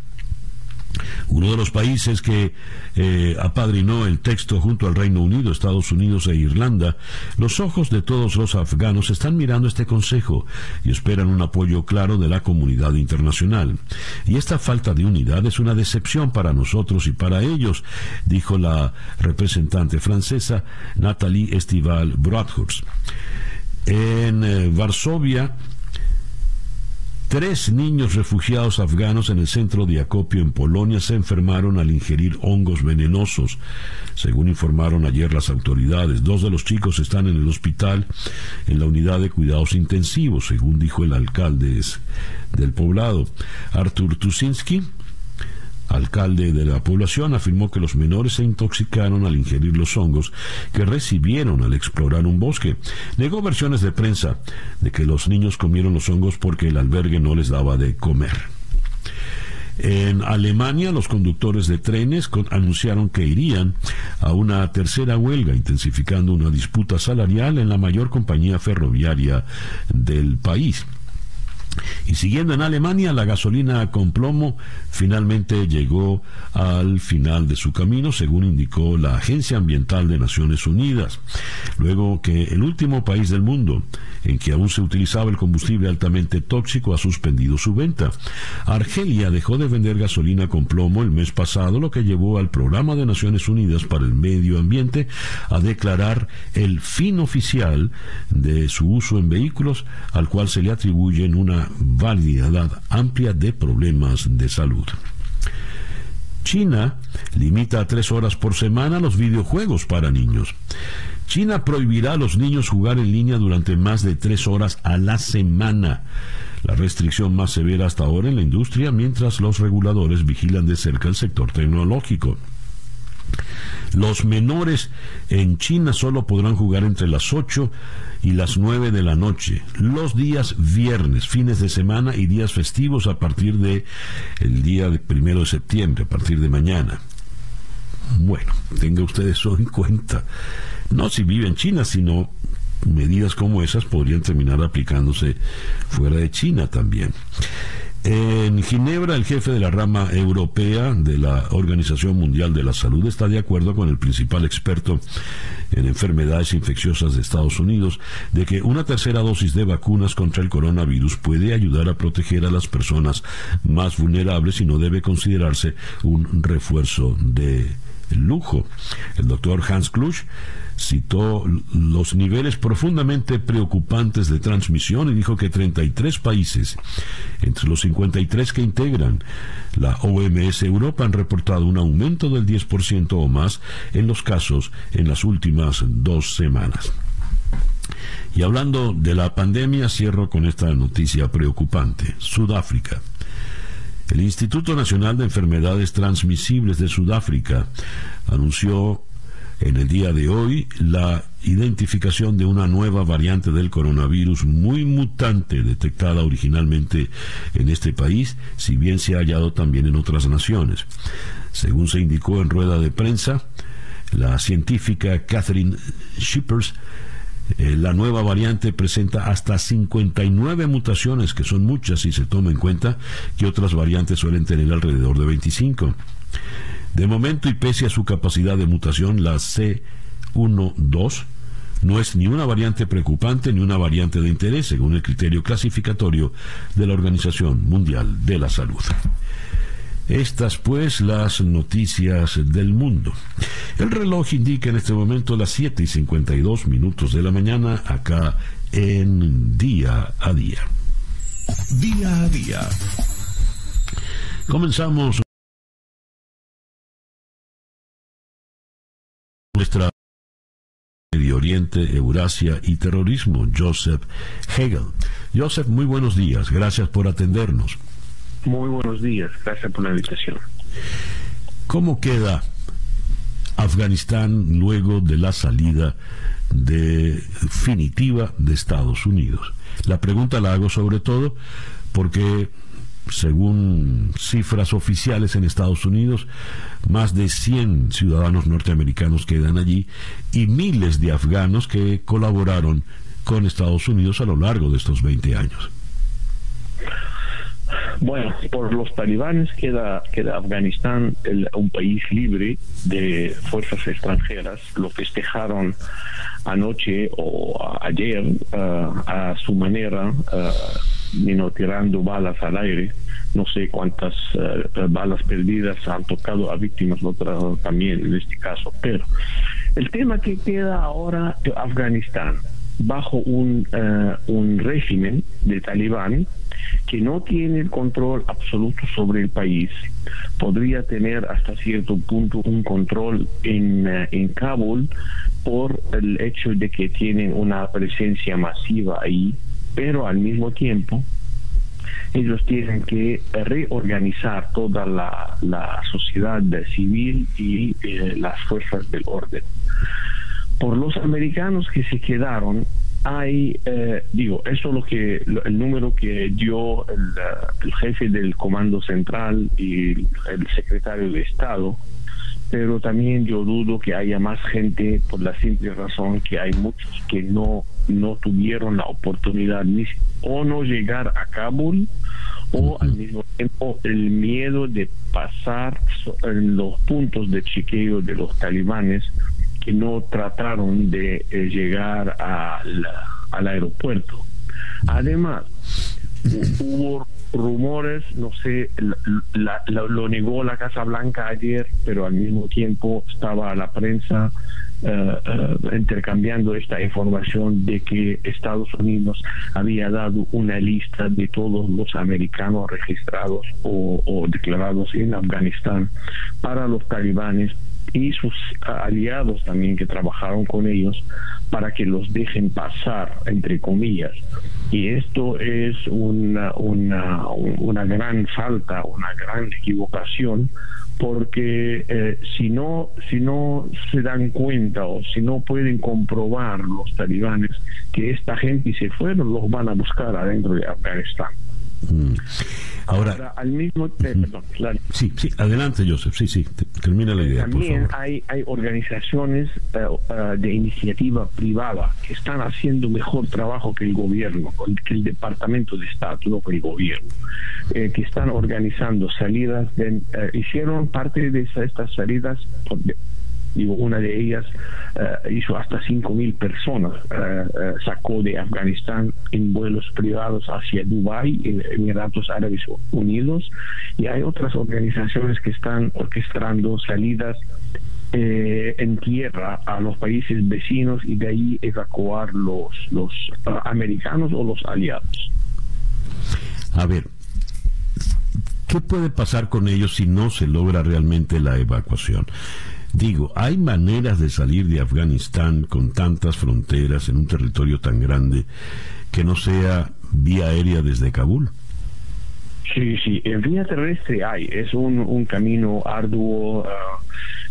A: uno de los países que eh, apadrinó el texto junto al Reino Unido, Estados Unidos e Irlanda, los ojos de todos los afganos están mirando este Consejo y esperan un apoyo claro de la comunidad internacional. Y esta falta de unidad es una decepción para nosotros y para ellos, dijo la representante francesa Nathalie Estival Broadhurst. En eh, Varsovia, Tres niños refugiados afganos en el centro de acopio en Polonia se enfermaron al ingerir hongos venenosos, según informaron ayer las autoridades. Dos de los chicos están en el hospital en la unidad de cuidados intensivos, según dijo el alcalde del poblado, Artur Tusinski alcalde de la población, afirmó que los menores se intoxicaron al ingerir los hongos que recibieron al explorar un bosque. Negó versiones de prensa de que los niños comieron los hongos porque el albergue no les daba de comer. En Alemania, los conductores de trenes anunciaron que irían a una tercera huelga, intensificando una disputa salarial en la mayor compañía ferroviaria del país. Y siguiendo en Alemania, la gasolina con plomo finalmente llegó al final de su camino, según indicó la Agencia Ambiental de Naciones Unidas. Luego que el último país del mundo en que aún se utilizaba el combustible altamente tóxico ha suspendido su venta. Argelia dejó de vender gasolina con plomo el mes pasado, lo que llevó al Programa de Naciones Unidas para el Medio Ambiente a declarar el fin oficial de su uso en vehículos, al cual se le atribuyen una variedad amplia de problemas de salud. China limita a tres horas por semana los videojuegos para niños. China prohibirá a los niños jugar en línea durante más de tres horas a la semana, la restricción más severa hasta ahora en la industria, mientras los reguladores vigilan de cerca el sector tecnológico. Los menores en China solo podrán jugar entre las 8 y las 9 de la noche, los días viernes, fines de semana y días festivos a partir de el día primero de septiembre, a partir de mañana. Bueno, tenga usted eso en cuenta. No si vive en China, sino medidas como esas podrían terminar aplicándose fuera de China también. En Ginebra, el jefe de la rama europea de la Organización Mundial de la Salud está de acuerdo con el principal experto en enfermedades infecciosas de Estados Unidos de que una tercera dosis de vacunas contra el coronavirus puede ayudar a proteger a las personas más vulnerables y no debe considerarse un refuerzo de lujo. El doctor Hans Klusch citó los niveles profundamente preocupantes de transmisión y dijo que 33 países, entre los 53 que integran la OMS Europa, han reportado un aumento del 10% o más en los casos en las últimas dos semanas. Y hablando de la pandemia, cierro con esta noticia preocupante. Sudáfrica. El Instituto Nacional de Enfermedades Transmisibles de Sudáfrica anunció en el día de hoy la identificación de una nueva variante del coronavirus muy mutante detectada originalmente en este país, si bien se ha hallado también en otras naciones. Según se indicó en rueda de prensa, la científica Catherine Shippers eh, la nueva variante presenta hasta 59 mutaciones, que son muchas si se toma en cuenta que otras variantes suelen tener alrededor de 25. De momento y pese a su capacidad de mutación, la C12 no es ni una variante preocupante ni una variante de interés, según el criterio clasificatorio de la Organización Mundial de la Salud. Estas pues las noticias del mundo. El reloj indica en este momento las 7 y 52 minutos de la mañana acá en día a día.
B: Día a día.
A: Comenzamos nuestra Medio Oriente, Eurasia y terrorismo, Joseph Hegel. Joseph, muy buenos días, gracias por atendernos.
D: Muy buenos días, gracias por la invitación.
A: ¿Cómo queda Afganistán luego de la salida definitiva de Estados Unidos? La pregunta la hago sobre todo porque según cifras oficiales en Estados Unidos, más de 100 ciudadanos norteamericanos quedan allí y miles de afganos que colaboraron con Estados Unidos a lo largo de estos 20 años.
D: Bueno, por los talibanes queda, queda Afganistán un país libre de fuerzas extranjeras. Lo festejaron anoche o ayer uh, a su manera, uh, tirando balas al aire. No sé cuántas uh, balas perdidas han tocado a víctimas, otras también en este caso. Pero el tema que queda ahora Afganistán bajo un, un régimen de talibán que no tiene el control absoluto sobre el país, podría tener hasta cierto punto un control en, eh, en Kabul por el hecho de que tienen una presencia masiva ahí, pero al mismo tiempo ellos tienen que reorganizar toda la, la sociedad civil y eh, las fuerzas del orden. Por los americanos que se quedaron, hay, eh, digo, eso es lo que el número que dio el, eh, el, jefe del Comando Central y el secretario de Estado, pero también yo dudo que haya más gente por la simple razón que hay muchos que no no tuvieron la oportunidad ni o no llegar a Kabul o al mismo tiempo el miedo de pasar en los puntos de chequeo de los talibanes no trataron de eh, llegar al aeropuerto. Además, hubo rumores, no sé, lo negó la Casa Blanca ayer, pero al mismo tiempo estaba la prensa eh, eh, intercambiando esta información de que Estados Unidos había dado una lista de todos los americanos registrados o declarados en Afganistán para los talibanes y sus aliados también que trabajaron con ellos para que los dejen pasar, entre comillas. Y esto es una, una, una gran falta, una gran equivocación, porque eh, si no si no se dan cuenta o si no pueden comprobar los talibanes que esta gente se fueron, los van a buscar adentro de Afganistán.
A: Mm. Ahora, al mismo tiempo, sí, sí, adelante, Joseph, sí, sí, termina la idea.
D: También Hay, hay organizaciones eh, eh, de iniciativa privada que están haciendo mejor trabajo que el gobierno, que el Departamento de Estado, no que el gobierno, eh, que están organizando salidas, de, hicieron parte de estas salidas digo, una de ellas eh, hizo hasta 5.000 personas, eh, eh, sacó de Afganistán en vuelos privados hacia Dubái, Emiratos Árabes Unidos, y hay otras organizaciones que están orquestando salidas en tierra a los países vecinos y de ahí evacuar los, los americanos o los aliados.
A: A ver, ¿qué puede pasar con ellos si no se logra realmente la evacuación? Digo, ¿hay maneras de salir de Afganistán con tantas fronteras en un territorio tan grande que no sea vía aérea desde Kabul?
D: Sí, sí, en vía terrestre hay, es un, camino arduo, ah,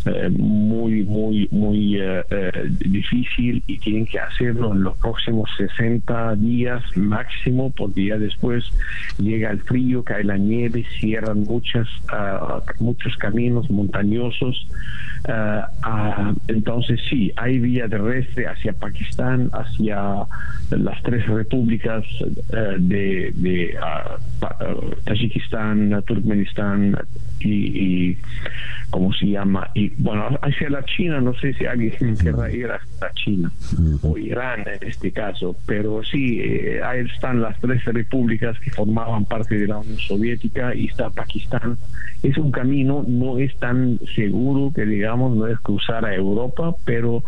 D: eh, muy, muy, muy eh, eh, difícil y tienen que hacerlo en los próximos 60 días máximo, porque ya después llega el frío, cae la nieve, cierran muchas, ah, muchos caminos montañosos. Ah, entonces sí, hay vía terrestre hacia Pakistán, hacia las tres repúblicas de, de Tayikistán, Turkmenistán y, y ¿cómo se llama? Y bueno, hacia la China, no sé si alguien querrá ir hasta China o Irán en este caso, pero sí, eh, ahí están las tres repúblicas que formaban parte de la Unión Soviética y está Pakistán. Es un camino, no es tan seguro que digamos, no es cruzar a Europa, pero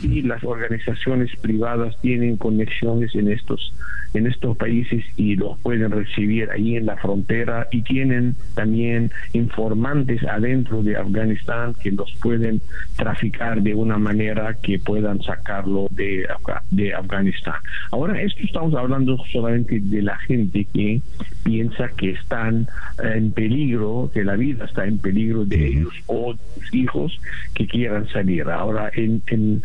D: sí las organizaciones privadas tienen conexiones en estos en estos países y los pueden recibir ahí en la frontera y tienen también informantes adentro de Afganistán que los pueden traficar de una manera que puedan sacarlo de, de Afganistán. Ahora, esto estamos hablando solamente de la gente que piensa que están en peligro, que la vida está en peligro de ellos o de sus hijos que quieran salir. Ahora, en, en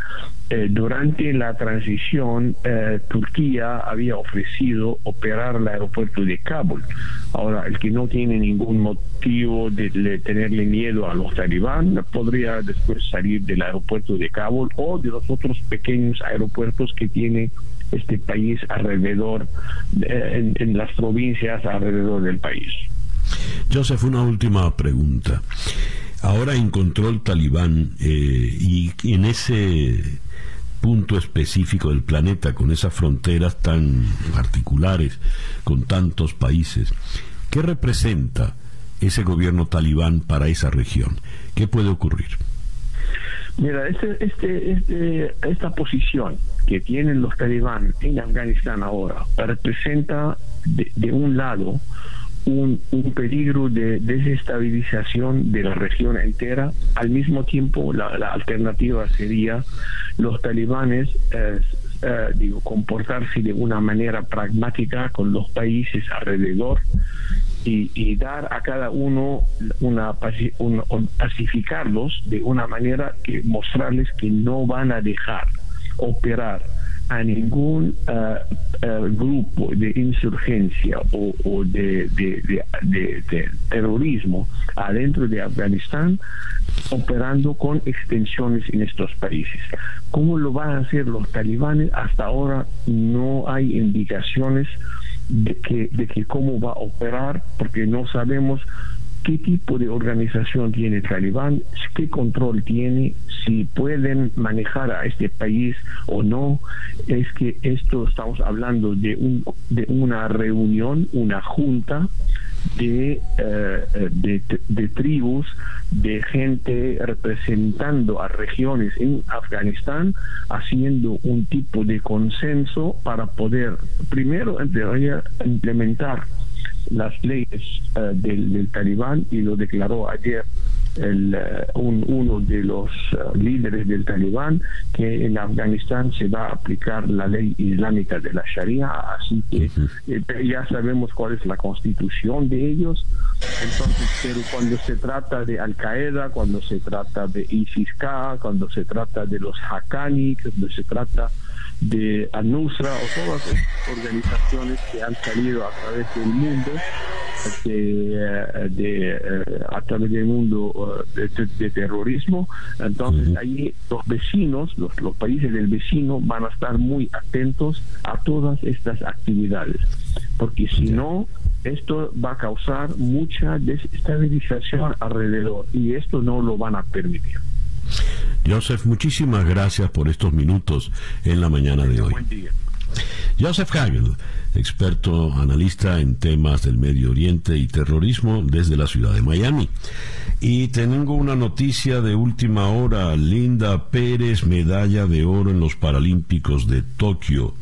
D: eh, durante la transición, eh, Turquía había ofrecido operar el aeropuerto de Kabul. Ahora, el que no tiene ningún motivo de, tenerle miedo a los talibán podría después salir del aeropuerto de Kabul o de los otros pequeños aeropuertos que tiene este país alrededor, eh, en, las provincias alrededor del país.
A: Joseph, una última pregunta. Ahora encontró el talibán y en ese punto específico del planeta, con esas fronteras tan particulares, con tantos países. ¿Qué representa ese gobierno talibán para esa región? ¿Qué puede ocurrir?
D: Mira, este, este, este, esta posición que tienen los talibán en Afganistán ahora representa de, un lado un, un, peligro de desestabilización de la región entera. Al mismo tiempo, la, alternativa sería los talibanes eh, eh, digo, comportarse de una manera pragmática con los países alrededor y, dar a cada uno una, pacificarlos de una manera que mostrarles que no van a dejar operar a ningún uh, grupo de insurgencia o, de, de, de, terrorismo adentro de Afganistán operando con extensiones en estos países. ¿Cómo lo van a hacer los talibanes? Hasta ahora no hay indicaciones de que, de que cómo va a operar, porque no sabemos qué tipo de organización tiene el talibán, qué control tiene, si pueden manejar a este país o no. Es que esto estamos hablando de, un, de una reunión, una junta de, eh, de, de, tribus, de gente representando a regiones en Afganistán, haciendo un tipo de consenso para poder, primero, implementar las leyes eh, del, del, talibán y lo declaró ayer el, eh, un, uno de los eh, líderes del talibán que en Afganistán se va a aplicar la ley islámica de la Sharia, así que ya sabemos cuál es la constitución de ellos. Entonces, pero cuando se trata de Al Qaeda, cuando se trata de ISIS-K, cuando se trata de los Haqqani, cuando se trata de ANUSRA o todas las organizaciones que han salido a través del mundo de, eh, de eh, a través del mundo eh, de, terrorismo. Entonces ahí los vecinos los, los países del vecino van a estar muy atentos a todas estas actividades. Porque si no esto va a causar mucha desestabilización alrededor y esto no lo van a permitir
A: Joseph, muchísimas gracias por estos minutos en la mañana de hoy. Joseph Hagel, experto analista en temas del Medio Oriente y terrorismo desde la ciudad de Miami. Y tengo una noticia de última hora. Linda Pérez, medalla de oro en los Paralímpicos de Tokio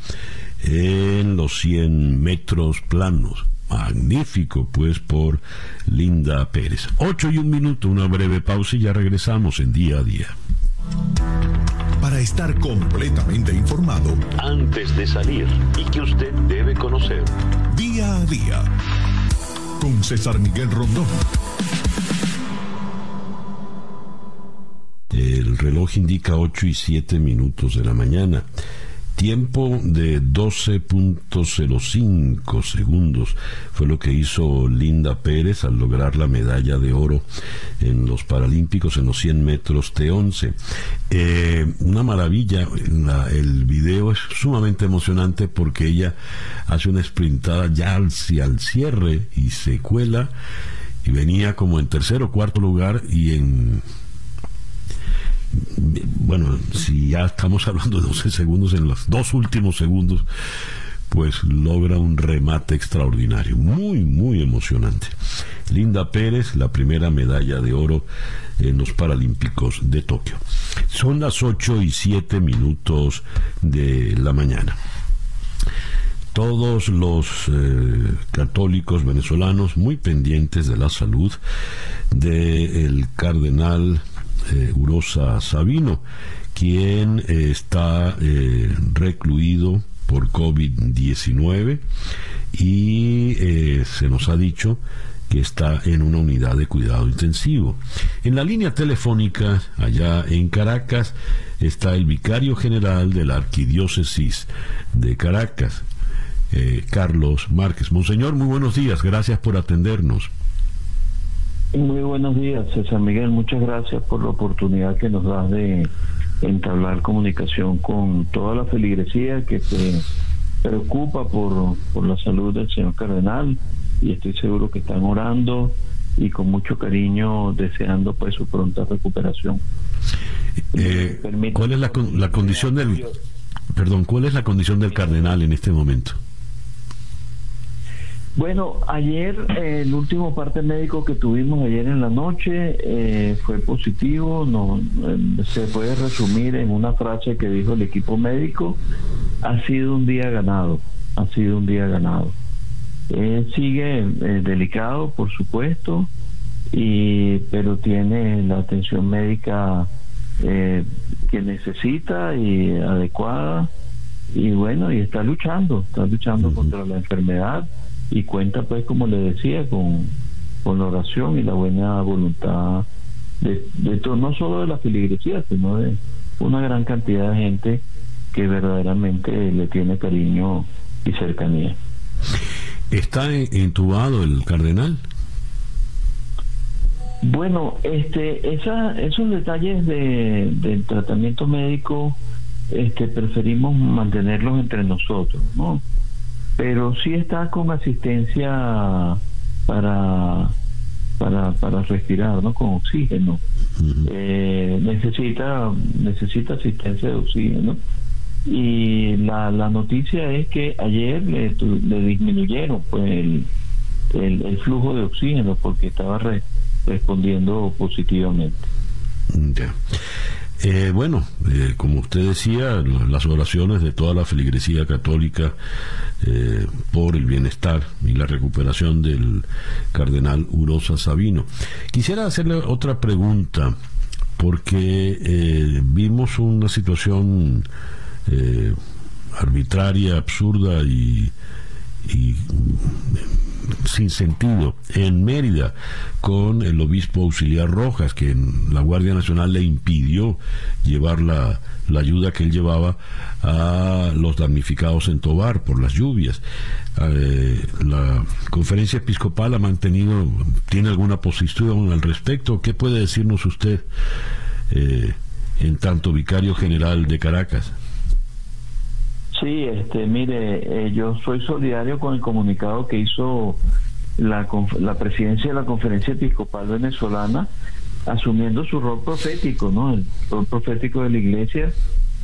A: en los 100 metros planos. Magnífico, pues, por Linda Pérez. Ocho y un minuto, una breve pausa y ya regresamos en día a día.
B: Para estar completamente informado
A: antes de salir y que usted debe conocer.
B: Día a día. Con César Miguel Rondón.
A: El reloj indica 8 y 7 minutos de la mañana. Tiempo de 12.05 segundos fue lo que hizo Linda Pérez al lograr la medalla de oro en los Paralímpicos en los 100 metros T11. Eh, una maravilla, el video es sumamente emocionante porque ella hace una sprintada ya el cierre y se cuela y venía como en tercer o cuarto lugar y en bueno, si ya estamos hablando de 12 segundos, en los dos últimos segundos, pues logra un remate extraordinario, muy, muy emocionante. Linda Pérez, la primera medalla de oro en los Paralímpicos de Tokio. Son las 8 y 7 minutos de la mañana. Todos los eh, católicos venezolanos muy pendientes de la salud del cardenal eh, Sabino, quien eh, está eh, recluido por COVID-19 y se nos ha dicho que está en una unidad de cuidado intensivo. En la línea telefónica, allá en Caracas, está el vicario general de la Arquidiócesis de Caracas, Carlos Márquez. Monseñor, muy buenos días, gracias por atendernos.
E: Muy buenos días, César Miguel. Muchas gracias por la oportunidad que nos das de entablar comunicación con toda la feligresía que se preocupa por, por la salud del señor cardenal y estoy seguro que están orando y con mucho cariño deseando pues su pronta recuperación.
A: Eh, ¿Cuál es la, la condición del perdón, cuál es la condición del cardenal en este momento?
E: Bueno, ayer el último parte médico que tuvimos ayer en la noche eh, fue positivo. No, eh, se puede resumir en una frase que dijo el equipo médico: ha sido un día ganado, ha sido un día ganado. sigue delicado, por supuesto, y pero tiene la atención médica que necesita y adecuada y bueno y está luchando, está luchando contra la enfermedad y cuenta pues como le decía con, con la oración y la buena voluntad de, de todo, no solo de la feligresía sino de una gran cantidad de gente que verdaderamente le tiene cariño y cercanía.
A: ¿Está entubado el cardenal?
E: Bueno, este, esa, esos detalles de, del tratamiento médico, este, preferimos mantenerlos entre nosotros, ¿no? Pero sí está con asistencia para para, para respirar, ¿no? Con oxígeno. eh, necesita necesita asistencia de oxígeno. Y la, la noticia es que ayer le, le disminuyeron pues el, el, flujo de oxígeno porque estaba respondiendo positivamente.
A: Ya. Eh, bueno, eh, como usted decía, las oraciones de toda la feligresía católica eh, por el bienestar y la recuperación del cardenal Urosa Sabino. Quisiera hacerle otra pregunta, porque vimos una situación arbitraria, absurda y sin sentido en Mérida con el obispo auxiliar Rojas, que la Guardia Nacional le impidió llevar la, ayuda que él llevaba a los damnificados en Tobar por las lluvias. Eh, la conferencia episcopal ha mantenido, tiene alguna posición al respecto. ¿Qué puede decirnos usted eh, en tanto vicario general de Caracas?
E: Sí, este, mire, eh, yo soy solidario con el comunicado que hizo la, la presidencia de la Conferencia Episcopal Venezolana, asumiendo su rol profético, ¿no? El rol profético de la Iglesia,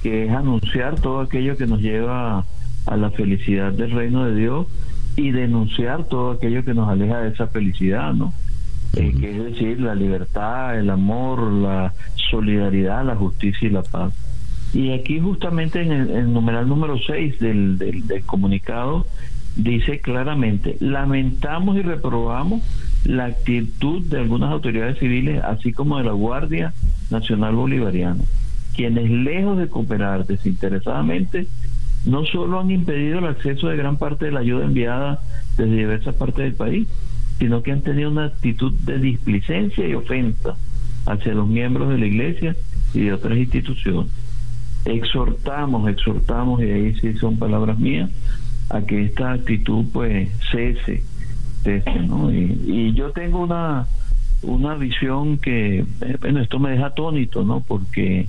E: que es anunciar todo aquello que nos lleva a la felicidad del reino de Dios y denunciar todo aquello que nos aleja de esa felicidad, ¿no? Eh, que es decir, la libertad, el amor, la solidaridad, la justicia y la paz. Y aquí justamente en el, numeral número 6 del, del, comunicado dice claramente, lamentamos y reprobamos la actitud de algunas autoridades civiles, así como de la Guardia Nacional Bolivariana, quienes lejos de cooperar desinteresadamente, no solo han impedido el acceso de gran parte de la ayuda enviada desde diversas partes del país, sino que han tenido una actitud de displicencia y ofensa hacia los miembros de la Iglesia y de otras instituciones exhortamos, exhortamos, y ahí sí son palabras mías, a que esta actitud pues cese, cese ¿no? Y, yo tengo una, una visión que, bueno, esto me deja atónito, ¿no? Porque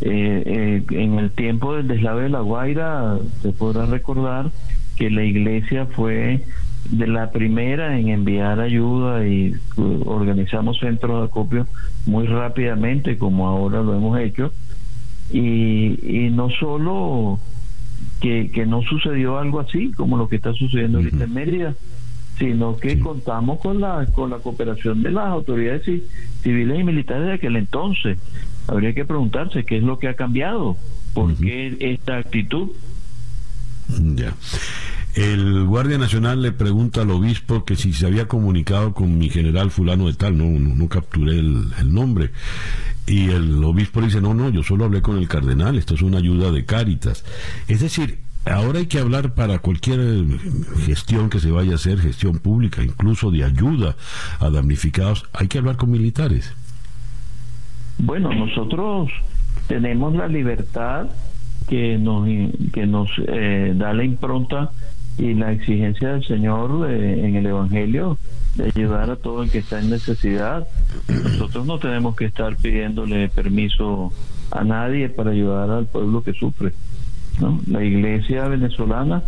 E: eh, eh, en el tiempo del deslave de la Guaira, se podrá recordar que la iglesia fue de la primera en enviar ayuda y organizamos centros de acopio muy rápidamente, como ahora lo hemos hecho, y, no solo que, que, no sucedió algo así como lo que está sucediendo ahorita en Mérida, sino que contamos con la, con la cooperación de las autoridades civiles y militares de aquel entonces. Habría que preguntarse qué es lo que ha cambiado, por qué esta actitud.
A: Ya. El Guardia Nacional le pregunta al obispo que si se había comunicado con mi general fulano de tal, no, no, capturé el, el nombre. Y el obispo dice, no, no, yo solo hablé con el cardenal, esto es una ayuda de Cáritas. Es decir, ahora hay que hablar para cualquier gestión que se vaya a hacer, gestión pública, incluso de ayuda a damnificados, hay que hablar con militares.
E: Bueno, nosotros tenemos la libertad que nos, que nos eh, da la impronta y la exigencia del Señor eh, en el Evangelio de ayudar a todo el que está en necesidad. Nosotros no tenemos que estar pidiéndole permiso a nadie para ayudar al pueblo que sufre. ¿no? La iglesia venezolana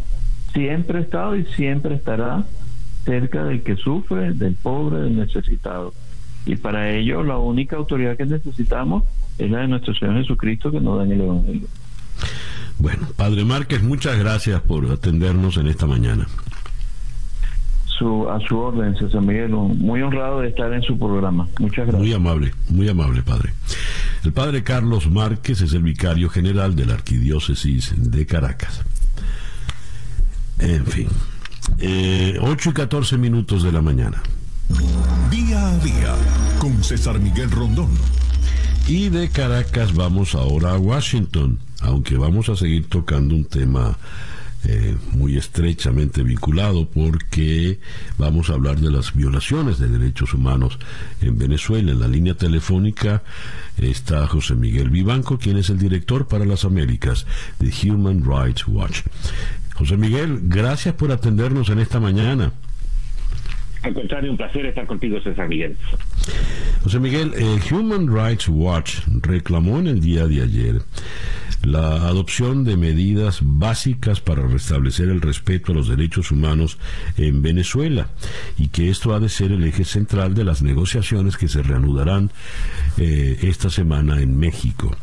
E: siempre ha estado y siempre estará cerca del que sufre, del pobre, del necesitado. Y para ello la única autoridad que necesitamos es la de nuestro Señor Jesucristo que nos da en el Evangelio.
A: Bueno, Padre Márquez, muchas gracias por atendernos en esta mañana.
E: su, a su orden, César Miguel. Muy honrado de estar en su programa. Muchas gracias.
A: Muy amable, muy amable, padre. El padre Carlos Márquez es el vicario general de la Arquidiócesis de Caracas. En fin, eh, 8 y 14 minutos de la mañana.
B: Día a día con César Miguel Rondón.
A: Y de Caracas vamos ahora a Washington, aunque vamos a seguir tocando un tema eh, muy estrechamente vinculado porque vamos a hablar de las violaciones de derechos humanos en Venezuela. En la línea telefónica está José Miguel Vivanco, quien es el director para las Américas de Human Rights Watch. José Miguel, gracias por atendernos en esta mañana.
F: Al contrario, un placer estar contigo, César Miguel.
A: José Miguel, eh, Human Rights Watch reclamó en el día de ayer la adopción de medidas básicas para restablecer el respeto a los derechos humanos en Venezuela y que esto ha de ser el eje central de las negociaciones que se reanudarán eh, esta semana en México.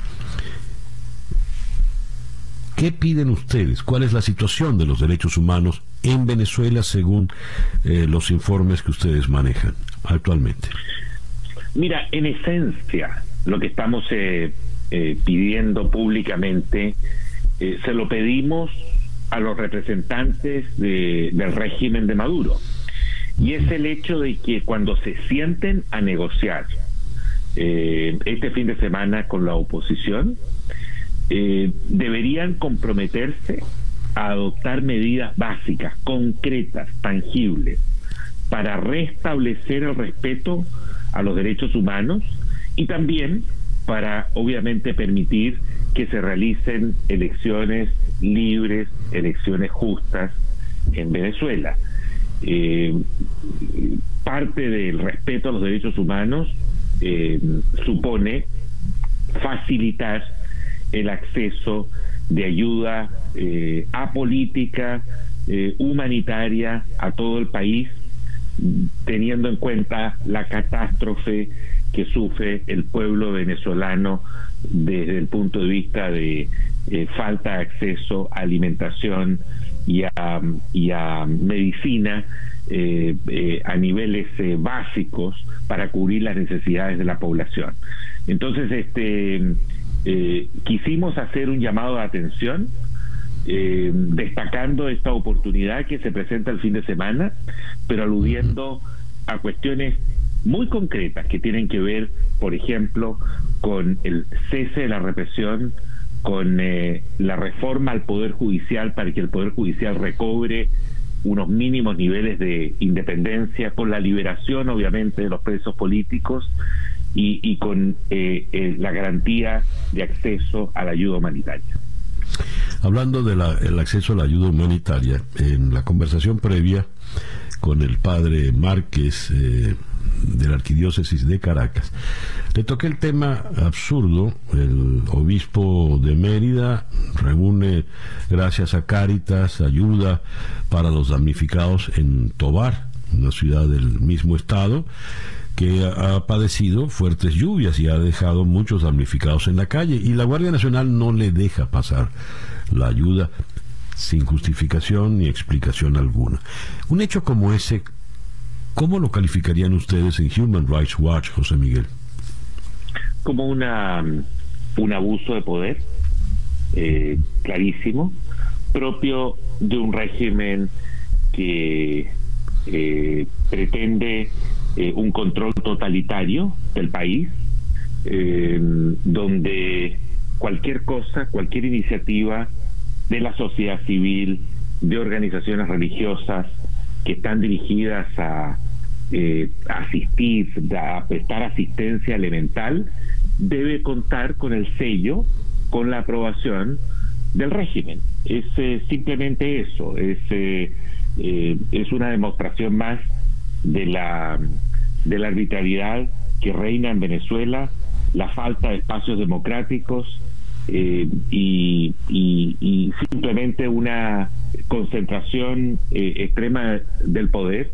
A: ¿Qué piden ustedes? ¿Cuál es la situación de los derechos humanos en Venezuela según eh, los informes que ustedes manejan actualmente?
F: Mira, en esencia, lo que estamos eh, eh, pidiendo públicamente, se lo pedimos a los representantes del régimen de Maduro. Y es el hecho de que cuando se sienten a negociar este fin de semana con la oposición, eh, deberían comprometerse a adoptar medidas básicas, concretas, tangibles, para restablecer el respeto a los derechos humanos y también para, obviamente, permitir que se realicen elecciones libres, elecciones justas en Venezuela. Eh, parte del respeto a los derechos humanos eh, supone facilitar el acceso de ayuda eh, apolítica, eh, humanitaria a todo el país, teniendo en cuenta la catástrofe que sufre el pueblo venezolano desde el punto de vista de eh, falta de acceso a alimentación y a, y a medicina a niveles básicos para cubrir las necesidades de la población. Entonces, este eh, quisimos hacer un llamado de atención, eh, destacando esta oportunidad que se presenta el fin de semana, pero aludiendo a cuestiones muy concretas que tienen que ver, por ejemplo, con el cese de la represión, con eh, la reforma al Poder Judicial para que el Poder Judicial recobre unos mínimos niveles de independencia, con la liberación, obviamente, de los presos políticos y, con eh, eh, la garantía de acceso a la ayuda humanitaria.
A: Hablando del acceso a la ayuda humanitaria, en la conversación previa con el padre Márquez eh, de la Arquidiócesis de Caracas, le toqué el tema absurdo. El obispo de Mérida reúne, gracias a Cáritas, ayuda para los damnificados en Tobar, una ciudad del mismo estado que ha padecido fuertes lluvias y ha dejado muchos damnificados en la calle y la Guardia Nacional no le deja pasar la ayuda sin justificación ni explicación alguna. Un hecho como ese, ¿cómo lo calificarían ustedes en Human Rights Watch, José Miguel?
F: Como una, un abuso de poder, eh, clarísimo, propio de un régimen que eh, pretende eh, un control totalitario del país, eh, donde cualquier cosa, cualquier iniciativa de la sociedad civil, de organizaciones religiosas que están dirigidas a eh, asistir, a prestar asistencia elemental, debe contar con el sello, con la aprobación del régimen. Es simplemente eso, es, es una demostración más de la de la arbitrariedad que reina en Venezuela, la falta de espacios democráticos eh, y, simplemente una concentración eh, extrema del poder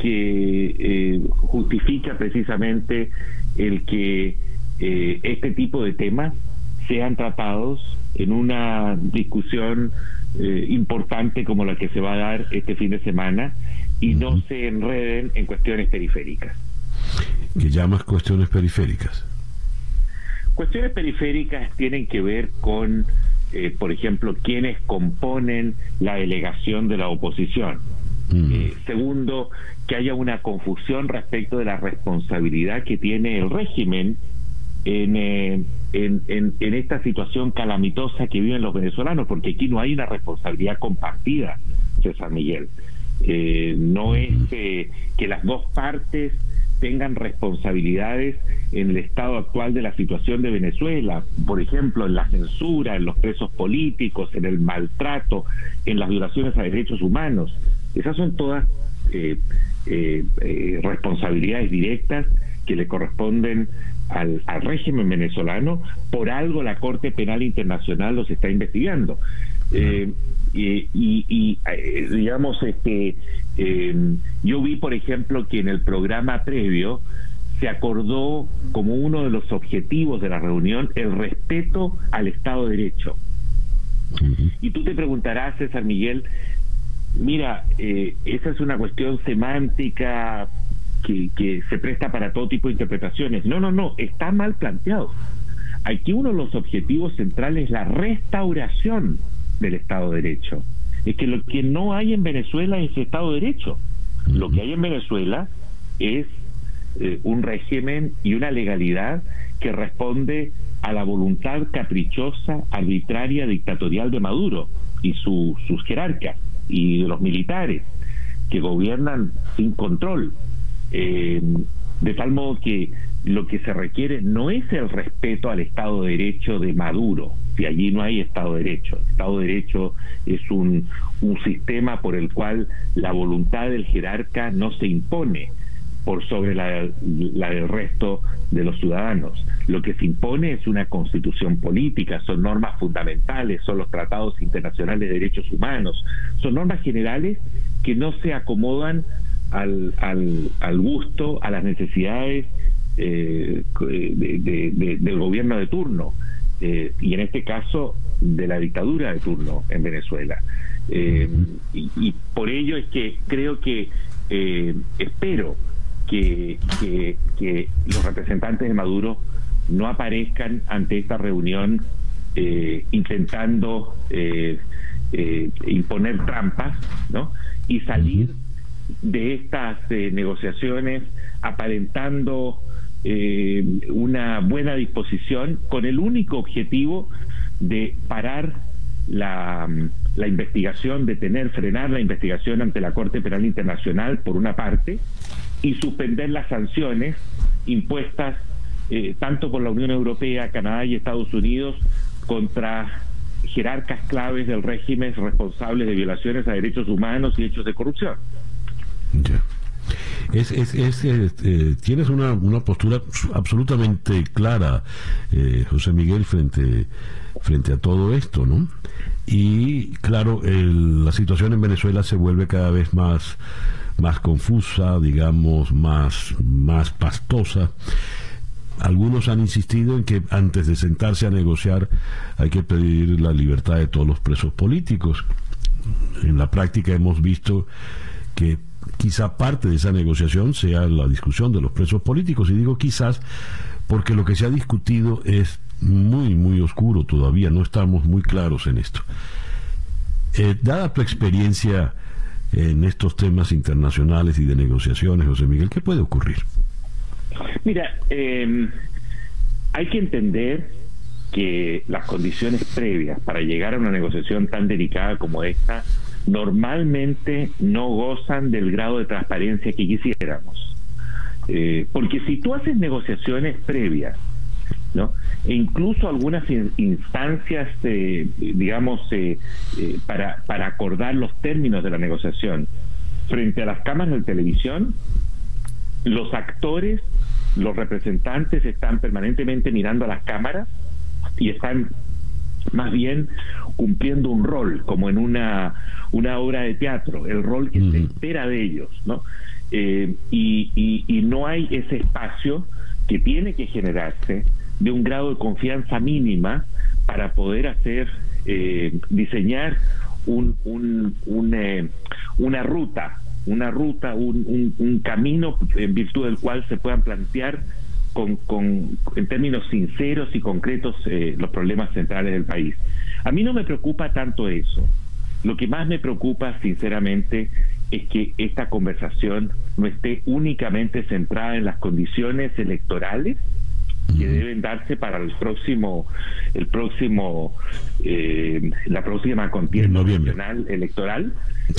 F: que eh, justifica precisamente el que este tipo de temas sean tratados en una discusión importante como la que se va a dar este fin de semana y no se enreden en cuestiones periféricas.
A: ¿Qué llamas cuestiones periféricas?
F: Cuestiones periféricas tienen que ver con, eh, por ejemplo, quienes componen la delegación de la oposición.
A: Mm.
F: Eh, segundo, que haya una confusión respecto de la responsabilidad que tiene el régimen en, eh, en, en, esta situación calamitosa que viven los venezolanos, porque aquí no hay una responsabilidad compartida, César Miguel. Eh, no es que las dos partes tengan responsabilidades en el estado actual de la situación de Venezuela, por ejemplo, en la censura, en los presos políticos, en el maltrato, en las violaciones a derechos humanos. Esas son todas eh, eh, eh, responsabilidades directas que le corresponden al, régimen venezolano. Por algo la Corte Penal Internacional los está investigando. y, y digamos, este, yo vi, por ejemplo, que en el programa previo se acordó como uno de los objetivos de la reunión el respeto al Estado de Derecho. Y tú te preguntarás, César Miguel, Mira, eh, esa es una cuestión semántica que, que se presta para todo tipo de interpretaciones. No, no, no, está mal planteado. Aquí uno de los objetivos centrales es la restauración del Estado de Derecho. Es que lo que no hay en Venezuela es Estado de Derecho. Lo que hay en Venezuela es eh, un régimen y una legalidad que responde a la voluntad caprichosa, arbitraria, dictatorial de Maduro y sus jerarcas y de los militares que gobiernan sin control. Eh, de tal modo que lo que se requiere no es el respeto al Estado de Derecho de Maduro, si allí no hay Estado de Derecho. El Estado de Derecho es un, un sistema por el cual la voluntad del jerarca no se impone, por sobre la, la, del resto de los ciudadanos. Lo que se impone es una constitución política, son normas fundamentales, son los tratados internacionales de derechos humanos, son normas generales que no se acomodan al, al, al gusto, a las necesidades eh, de, del gobierno de turno, eh, y en este caso de la dictadura de turno en Venezuela. Eh, y, y, por ello es que creo que espero que, los representantes de Maduro no aparezcan ante esta reunión eh, intentando eh, eh, imponer trampas, ¿no? Y salir de estas negociaciones aparentando una buena disposición con el único objetivo de parar la, la investigación, detener, frenar la investigación ante la Corte Penal Internacional por una parte y suspender las sanciones impuestas eh, tanto por la Unión Europea, Canadá y Estados Unidos contra jerarcas claves del régimen responsables de violaciones a derechos humanos y hechos de corrupción.
A: Es, es, es, eh, tienes una, una, postura absolutamente clara, eh, José Miguel, frente, frente a todo esto, ¿no? Y claro, la situación en Venezuela se vuelve cada vez más más confusa, digamos, más, más pastosa. Algunos han insistido en que antes de sentarse a negociar hay que pedir la libertad de todos los presos políticos. En la práctica hemos visto que quizá parte de esa negociación sea la discusión de los presos políticos. Y digo quizás porque lo que se ha discutido es muy, muy oscuro todavía. No estamos muy claros en esto. Eh, dada tu experiencia en estos temas internacionales y de negociaciones, José Miguel? ¿Qué puede ocurrir?
F: Mira, em, hay que entender que las condiciones previas para llegar a una negociación tan delicada como esta normalmente no gozan del grado de transparencia que quisiéramos. Eh, porque si tú haces negociaciones previas ¿no? E incluso algunas instancias, eh, digamos, eh, eh, para, para acordar los términos de la negociación. Frente a las cámaras de televisión, los actores, los representantes están permanentemente mirando a las cámaras y están más bien cumpliendo un rol, como en una, una obra de teatro, el rol que se espera de ellos, ¿no? y, y, y no hay ese espacio que tiene que generarse de un grado de confianza mínima para poder hacer, eh, diseñar un, un, eh, una ruta una ruta, un, un, camino en virtud del cual se puedan plantear con, con, en términos sinceros y concretos eh, los problemas centrales del país. A mí no me preocupa tanto eso. Lo que más me preocupa, sinceramente, es que esta conversación no esté únicamente centrada en las condiciones electorales que deben darse para el próximo el próximo eh, la próxima contienda nacional electoral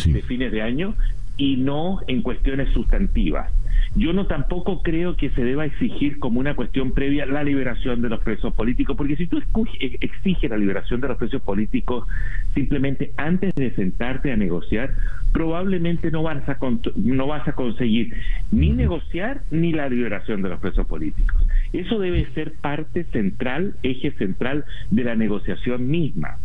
F: de fines de año y no en cuestiones sustantivas. Yo no tampoco creo que se deba exigir como una cuestión previa la liberación de los presos políticos, porque si tú eh, exiges la liberación de los presos políticos simplemente antes de sentarte a negociar, probablemente no vas a, no vas a conseguir ni negociar ni la liberación de los presos políticos. Eso debe ser parte central, eje central de la negociación misma.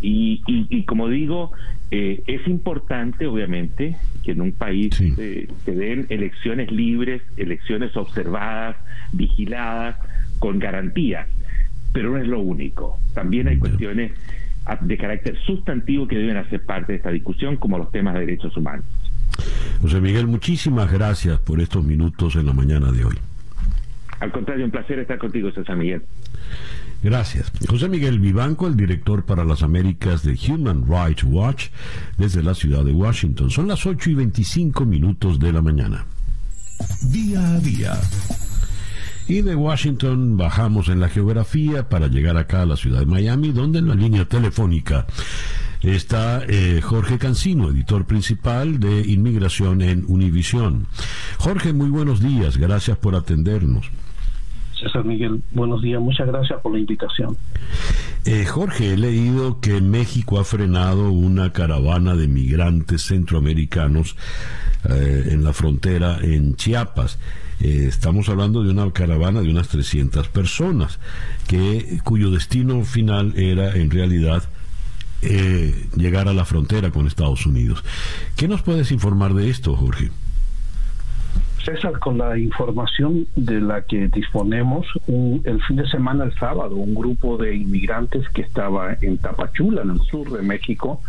F: Y, y, como digo, eh, es importante, obviamente, que en un país eh, se den elecciones libres, elecciones observadas, vigiladas, con garantías, pero no es lo único. También hay cuestiones de carácter sustantivo que deben hacer parte de esta discusión, como los temas de derechos humanos.
A: José Miguel, muchísimas gracias por estos minutos en la mañana de hoy.
F: Al contrario, un placer estar contigo, César Miguel.
A: Gracias. José Miguel Vivanco, el director para las Américas de Human Rights Watch, desde la ciudad de Washington. Son las 8 y 25 minutos de la mañana.
B: Día a día.
A: Y de Washington bajamos en la geografía para llegar acá a la ciudad de Miami, donde en la línea telefónica está eh, Jorge Cancino, editor principal de Inmigración en Univisión. Jorge, muy buenos días, gracias por atendernos.
D: César Miguel, buenos días, muchas gracias por la invitación.
A: Eh, Jorge, he leído que México ha frenado una caravana de migrantes centroamericanos eh, en la frontera en Chiapas. Eh, estamos hablando de una caravana de unas 300 personas, que, cuyo destino final era en realidad llegar a la frontera con Estados Unidos. ¿Qué nos puedes informar de esto, Jorge?
D: César, con la información de la que disponemos, el fin de semana, el sábado, un grupo de inmigrantes que estaba en Tapachula, en el sur de México,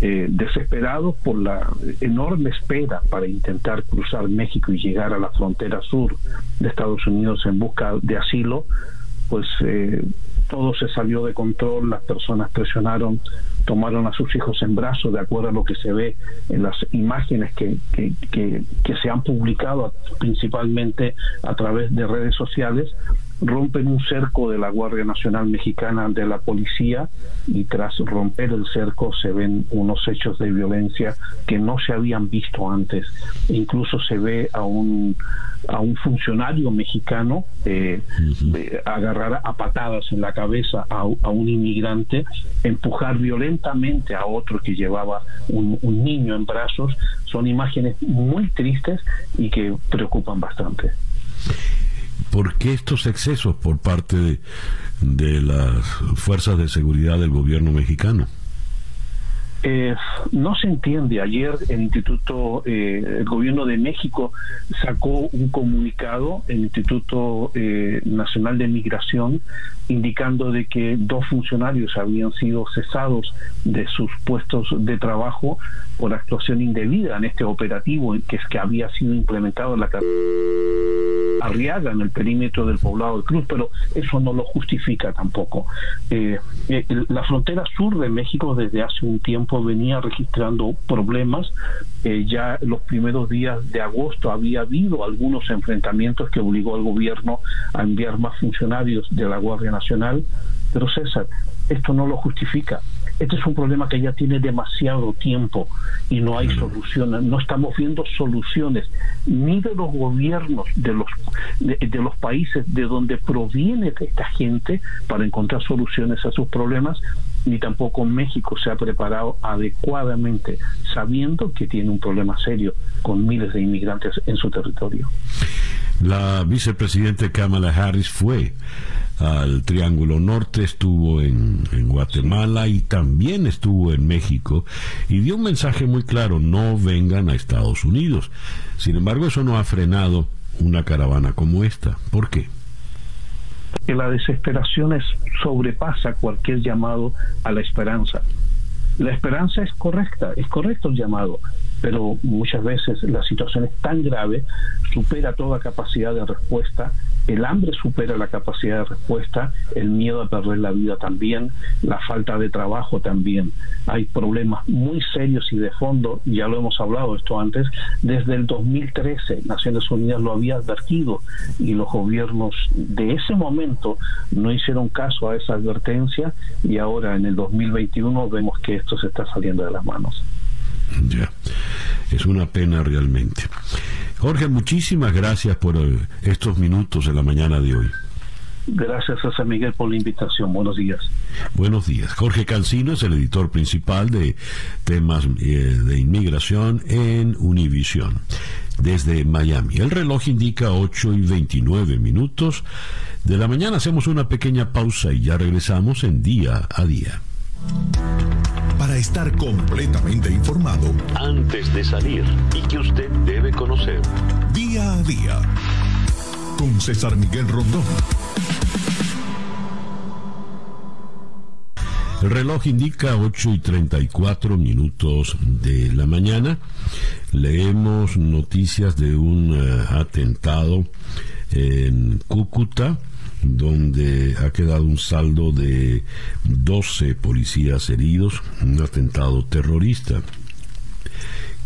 D: eh, desesperados por la enorme espera para intentar cruzar México y llegar a la frontera sur de Estados Unidos en busca de asilo, pues eh, todo se salió de control, las personas presionaron, tomaron a sus hijos en brazos, de acuerdo a lo que se ve en las imágenes que, que, que, que se han publicado principalmente a través de redes sociales, rompen un cerco de la Guardia Nacional Mexicana de la policía y tras romper el cerco se ven unos hechos de violencia que no se habían visto antes. Incluso se ve a un a un funcionario mexicano eh, agarrar a patadas en la cabeza a, un inmigrante, empujar violentamente a otro que llevaba un, un niño en brazos. Son imágenes muy tristes y que preocupan bastante.
A: ¿Por qué estos excesos por parte de, las fuerzas de seguridad del gobierno mexicano?
D: Eh, no se entiende. Ayer el Instituto, eh, el Gobierno de México sacó un comunicado, el Instituto eh, Nacional de Migración, indicando de que dos funcionarios habían sido cesados de sus puestos de trabajo por actuación indebida en este operativo que es que había sido implementado en la Arriaga en el perímetro del poblado de Cruz, pero eso no lo justifica tampoco. Eh, eh, la frontera sur de México desde hace un tiempo venía registrando problemas. Eh, ya los primeros días de agosto había habido algunos enfrentamientos que obligó al gobierno a enviar más funcionarios de la Guardia Nacional. Pero César, esto no lo justifica. Este es un problema que ya tiene demasiado tiempo y no hay soluciones. No estamos viendo soluciones ni de los gobiernos de los de, los países de donde proviene esta gente para encontrar soluciones a sus problemas, ni tampoco México se ha preparado adecuadamente sabiendo que tiene un problema serio con miles de inmigrantes en su territorio.
A: La vicepresidenta Kamala Harris fue al Triángulo Norte, estuvo en, Guatemala y también estuvo en México y dio un mensaje muy claro, no vengan a Estados Unidos. Sin embargo, eso no ha frenado una caravana como esta. ¿Por qué?
D: Que la desesperación es, sobrepasa cualquier llamado a la esperanza. La esperanza es correcta, es correcto el llamado,
G: pero muchas veces la situación es tan grave, supera toda capacidad de respuesta, el hambre supera la capacidad de respuesta, el miedo a perder la vida también, la falta de trabajo también. Hay problemas muy serios y de fondo, ya lo hemos hablado esto antes, desde el 2013 Naciones Unidas lo había advertido y los gobiernos de ese momento no hicieron caso a esa advertencia y ahora en el 2021 vemos que esto se está saliendo de las manos.
A: Ya, es una pena realmente. Jorge, muchísimas gracias por eh, estos minutos en la mañana de hoy.
G: Gracias a San Miguel por la invitación. Buenos días.
A: Buenos días. Jorge Cancino es el editor principal de temas eh, de inmigración en Univision desde Miami. El reloj indica 8 y 29 minutos de la mañana. Hacemos una pequeña pausa y ya regresamos en día a día.
B: Para estar completamente informado
A: antes de salir y que usted debe conocer.
B: Día a día con César Miguel Rondón.
A: El reloj indica 8 y 34 minutos de la mañana. Leemos noticias de un eh, atentado en Cúcuta, donde ha quedado un saldo de 12 policías heridos, un atentado terrorista.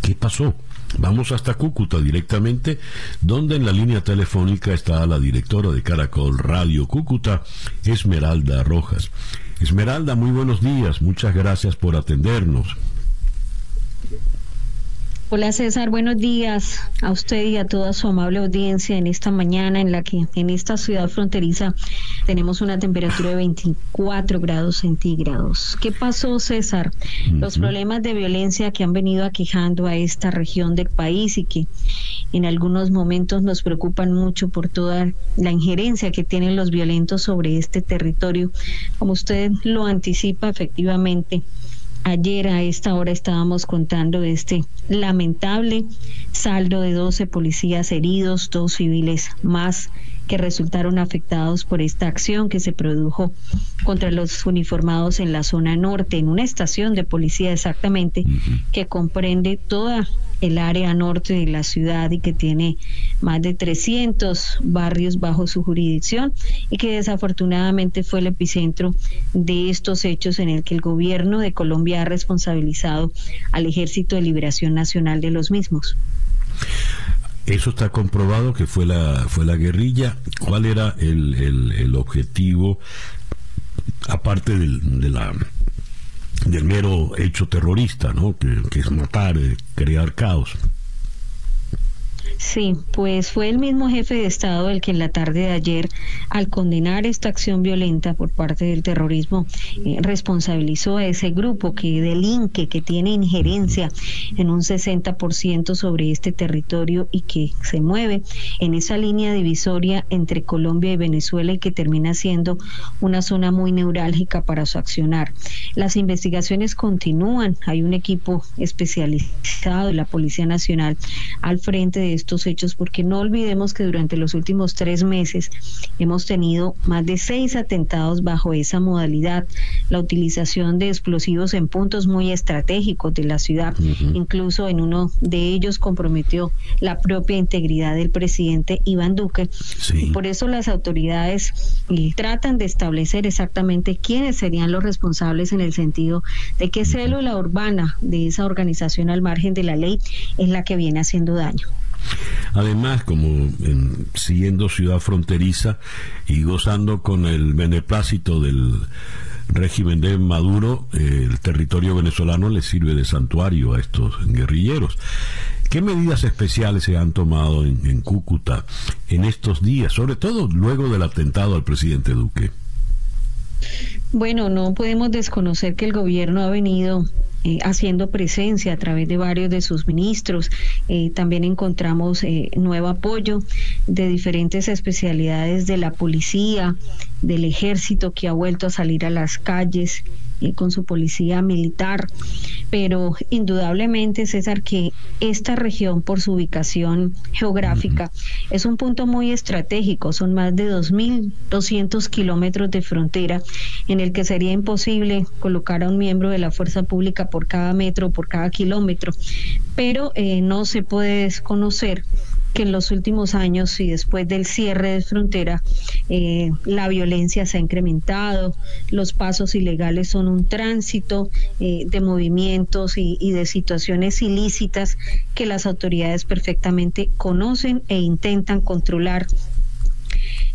A: ¿Qué pasó? Vamos hasta Cúcuta directamente, donde en la línea telefónica está la directora de Caracol Radio Cúcuta, Esmeralda Rojas. Esmeralda, muy buenos días, muchas gracias por atendernos.
H: Hola César, buenos días a usted y a toda su amable audiencia en esta mañana en la que en esta ciudad fronteriza tenemos una temperatura de 24 grados centígrados. ¿Qué pasó César? Los problemas de violencia que han venido aquejando a esta región del país y que en algunos momentos nos preocupan mucho por toda la injerencia que tienen los violentos sobre este territorio. Como usted lo anticipa efectivamente, Ayer a esta hora estábamos contando este lamentable saldo de 12 policías heridos, dos civiles más que resultaron afectados por esta acción que se produjo contra los uniformados en la zona norte, en una estación de policía exactamente, que comprende toda el área norte de la ciudad y que tiene más de 300 barrios bajo su jurisdicción y que desafortunadamente fue el epicentro de estos hechos en el que el gobierno de Colombia ha responsabilizado al Ejército de Liberación Nacional de los mismos.
A: Eso está comprobado que fue la, fue la guerrilla. ¿Cuál era el, el, objetivo, aparte del, de la, del mero hecho terrorista, ¿no? que, que es matar, eh, crear caos?
H: Sí, pues fue el mismo jefe de Estado el que en la tarde de ayer, al condenar esta acción violenta por parte del terrorismo, eh, responsabilizó a ese grupo que delinque, que tiene injerencia en un 60% sobre este territorio y que se mueve en esa línea divisoria entre Colombia y Venezuela y que termina siendo una zona muy neurálgica para su accionar. Las investigaciones continúan, hay un equipo especializado de la Policía Nacional al frente de estos hechos, porque no olvidemos que durante los últimos tres meses hemos tenido más de seis atentados bajo esa modalidad, la utilización de explosivos en puntos muy estratégicos de la ciudad, incluso en uno de ellos comprometió la propia integridad del presidente Iván Duque. Y por eso las autoridades eh, tratan de establecer exactamente quiénes serían los responsables en el sentido de qué célula urbana de esa organización al margen de la ley es la que viene haciendo daño.
A: Además, como en, siguiendo ciudad fronteriza y gozando con el beneplácito del régimen de Maduro, el territorio venezolano le sirve de santuario a estos guerrilleros. ¿Qué medidas especiales se han tomado en, en Cúcuta en estos días, sobre todo luego del atentado al presidente Duque?
H: Bueno, no podemos desconocer que el gobierno ha venido eh, haciendo presencia a través de varios de sus ministros. Eh, también encontramos eh, nuevo apoyo de diferentes especialidades de la policía, del ejército que ha vuelto a salir a las calles eh, con su policía militar, pero indudablemente, César, que esta región por su ubicación geográfica es un punto muy estratégico, son más de 2.200 kilómetros de frontera en el que sería imposible colocar a un miembro de la fuerza pública por cada metro, por cada kilómetro, pero eh, no se puede desconocer que en los últimos años y después del cierre de frontera eh, la violencia se ha incrementado, los pasos ilegales son un tránsito eh, de movimientos y, y de situaciones ilícitas que las autoridades perfectamente conocen e intentan controlar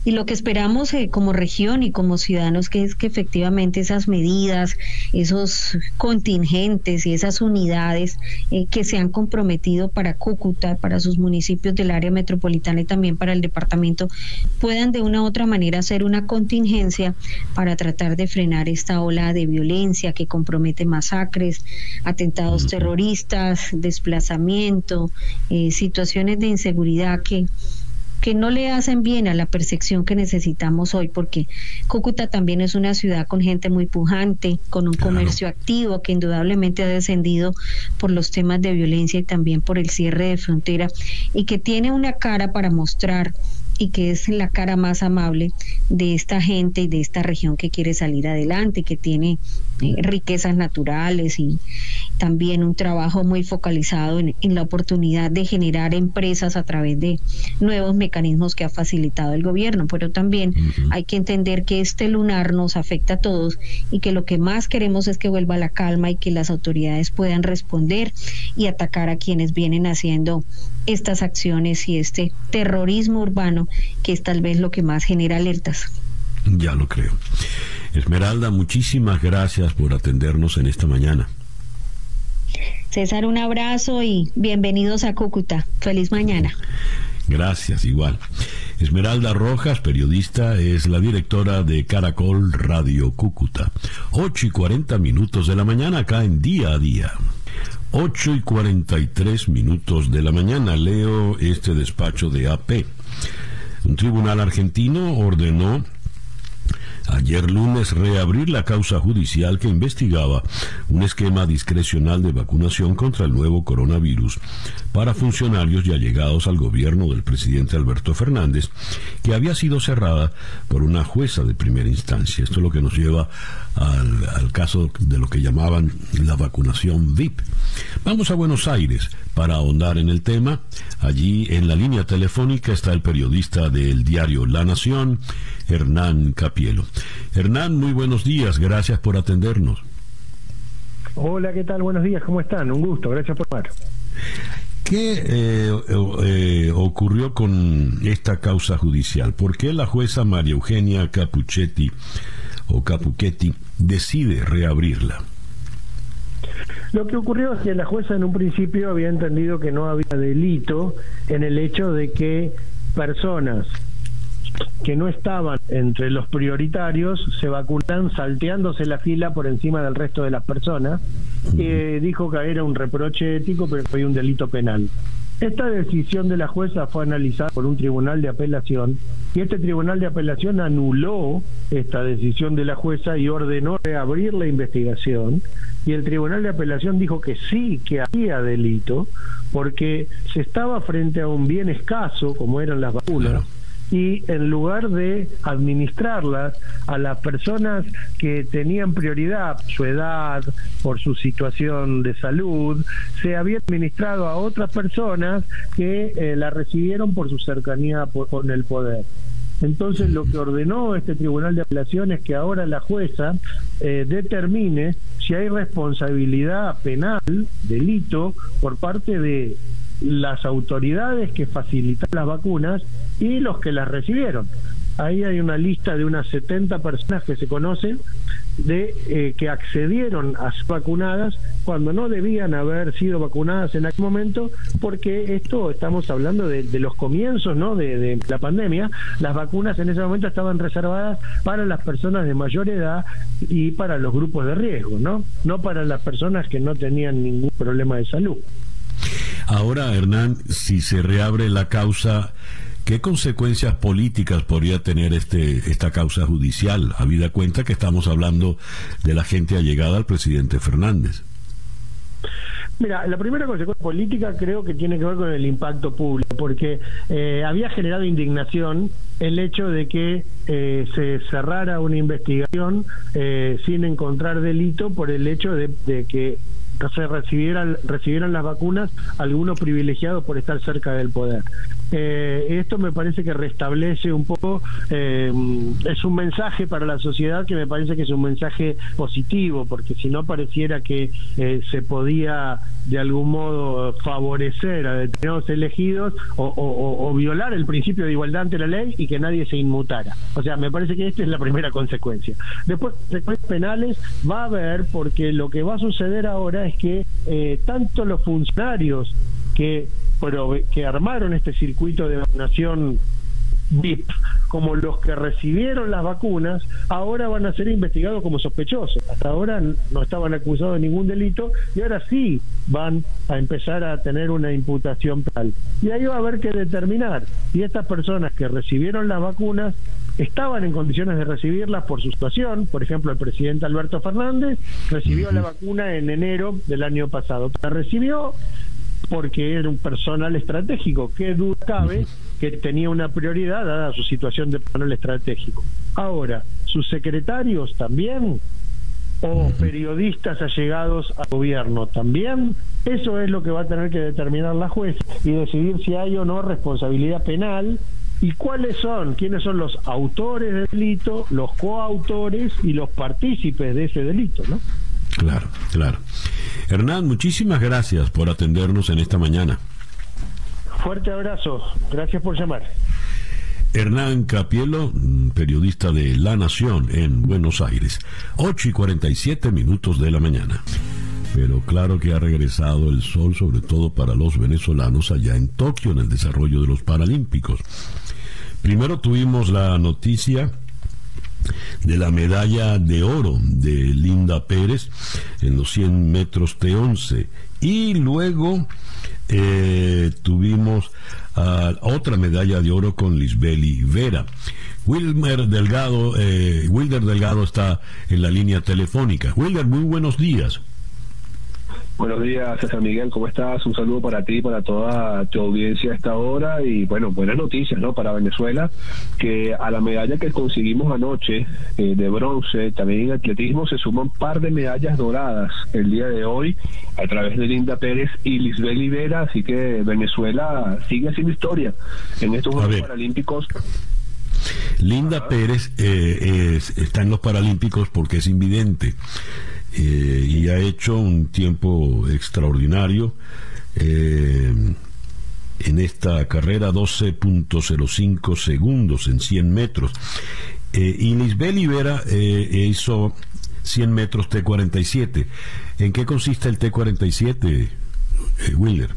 H: y lo que esperamos eh, como región y como ciudadanos que es que efectivamente esas medidas, esos contingentes y esas unidades eh, que se han comprometido para Cúcuta, para sus municipios del área metropolitana y también para el departamento, puedan de una u otra manera ser una contingencia para tratar de frenar esta ola de violencia que compromete masacres, atentados terroristas, desplazamiento, eh, situaciones de inseguridad que que no le hacen bien a la percepción que necesitamos hoy, porque Cúcuta también es una ciudad con gente muy pujante, con un comercio activo que indudablemente ha descendido por los temas de violencia y también por el cierre de frontera y que tiene una cara para mostrar y que es la cara más amable de esta gente y de esta región que quiere salir adelante, que tiene eh, riquezas naturales y también un trabajo muy focalizado en, la oportunidad de generar empresas a través de nuevos mecanismos que ha facilitado el gobierno. Pero también hay que entender que este lunar nos afecta a todos y que lo que más queremos es que vuelva la calma y que las autoridades puedan responder y atacar a quienes vienen haciendo estas acciones y este terrorismo urbano que es tal vez lo que más genera alertas.
A: Ya lo creo. Esmeralda, muchísimas gracias por atendernos en esta mañana.
H: César, un abrazo y bienvenidos a Cúcuta. Feliz mañana.
A: Gracias, igual. Esmeralda Rojas, periodista, es la directora de Caracol Radio Cúcuta. 8 y 40 minutos de la mañana acá en Día a Día. 8 y 43 minutos de la mañana leo este despacho de AP. Un tribunal argentino ordenó ayer lunes reabrir la causa judicial que investigaba un esquema discrecional de vacunación contra el nuevo coronavirus para funcionarios y allegados al gobierno del presidente Alberto Fernández, que había sido cerrada por una jueza de primera instancia. Esto es lo que nos lleva al, caso de lo que llamaban la vacunación VIP. Vamos a Buenos Aires para ahondar en el tema. Allí en la línea telefónica está el periodista del diario La Nación, Hernán Capielo. Hernán, muy buenos días, gracias por atendernos.
I: Hola, ¿qué tal? Buenos días, ¿cómo están? Un gusto, gracias por llamar.
A: ¿Qué eh, eh, ocurrió con esta causa judicial? ¿Por qué la jueza María Eugenia Capuchetti o Capuchetti decide reabrirla?
I: Lo que ocurrió es que la jueza en un principio había entendido que no había delito en el hecho de que personas que no estaban entre los prioritarios se vacunan salteándose la fila por encima del resto de las personas. Eh, dijo que era un reproche ético, pero fue un delito penal. Esta decisión de la jueza fue analizada por un tribunal de apelación y este tribunal de apelación anuló esta decisión de la jueza y ordenó reabrir la investigación y el tribunal de apelación dijo que sí, que había delito porque se estaba frente a un bien escaso como eran las vacunas y en lugar de administrarlas a las personas que tenían prioridad, su edad, por su situación de salud, se había administrado a otras personas que eh, la recibieron por su cercanía con el poder. Entonces lo que ordenó este Tribunal de Apelación es que ahora la jueza eh, determine si hay responsabilidad penal, delito, por parte de las autoridades que facilitan las vacunas y los que las recibieron. Ahí hay una lista de unas 70 personas que se conocen de eh, que accedieron a vacunadas cuando no debían haber sido vacunadas en aquel momento, porque esto estamos hablando de, los comienzos ¿no? De, de, la pandemia. Las vacunas en ese momento estaban reservadas para las personas de mayor edad y para los grupos de riesgo, no, no para las personas que no tenían ningún problema de salud.
A: Ahora, Hernán, si se reabre la causa, ¿Qué consecuencias políticas podría tener este esta causa judicial, habida cuenta que estamos hablando de la gente allegada al presidente Fernández?
I: Mira, la primera consecuencia política creo que tiene que ver con el impacto público, porque eh, había generado indignación el hecho de que eh, se cerrara una investigación eh, sin encontrar delito por el hecho de, de que se recibieran, recibieran las vacunas algunos privilegiados por estar cerca del poder. Eh, esto me parece que restablece un poco, eh, es un mensaje para la sociedad que me parece que es un mensaje positivo, porque si no pareciera que eh, se podía de algún modo favorecer a determinados elegidos o, violar el principio de igualdad ante la ley y que nadie se inmutara. O sea, me parece que esta es la primera consecuencia. Después, consecuencias penales va a haber, porque lo que va a suceder ahora es que tanto los funcionarios que que armaron este circuito de vacunación VIP, como los que recibieron las vacunas, ahora van a ser investigados como sospechosos. Hasta ahora no estaban acusados de ningún delito y ahora sí van a empezar a tener una imputación penal. Y ahí va a haber que determinar si estas personas que recibieron las vacunas estaban en condiciones de recibirlas por su situación. Por ejemplo, el presidente Alberto Fernández recibió la vacuna en enero del año pasado. La recibió porque era un personal estratégico. Qué duda cabe que tenía una prioridad dada su situación de personal estratégico. Ahora, sus secretarios también o periodistas allegados al gobierno también. Eso es lo que va a tener que determinar la juez y decidir si hay o no responsabilidad penal y cuáles son, quiénes son los autores del delito, los coautores y los partícipes de ese delito, ¿no?
A: Claro, claro. Hernán, muchísimas gracias por atendernos en esta mañana.
I: Fuerte abrazo, gracias por llamar.
A: Hernán Capielo, mm, periodista de La Nación en Buenos Aires, 8 y 47 minutos de la mañana. Pero claro que ha regresado el sol, sobre todo para los venezolanos allá en Tokio, en el desarrollo de los Paralímpicos. Primero tuvimos la noticia de la medalla de oro de Linda Pérez en los 100 metros T11 y luego eh, tuvimos ah, otra medalla de oro con Lisbeli Vera. Wilmer Delgado, eh, Wilder Delgado está en la línea telefónica. Wilder, muy buenos días.
J: Buenos días, César Miguel, ¿cómo estás? Un saludo para ti, para toda tu audiencia a esta hora y bueno, buenas noticias, ¿no? Para Venezuela, que a la medalla que conseguimos anoche eh, de bronce, también en atletismo se suman un par de medallas doradas el día de hoy a través de Linda Pérez y Lisbeth Libera, así que Venezuela sigue haciendo historia en estos Juegos Paralímpicos
A: Linda Pérez eh, está en los Paralímpicos porque es invidente. Eh, y ha hecho un tiempo extraordinario eh, en esta carrera 12.05 segundos en 100 metros eh, y Lisbeth Libera hizo 100 metros T47 ¿en qué consiste el T47 Willer?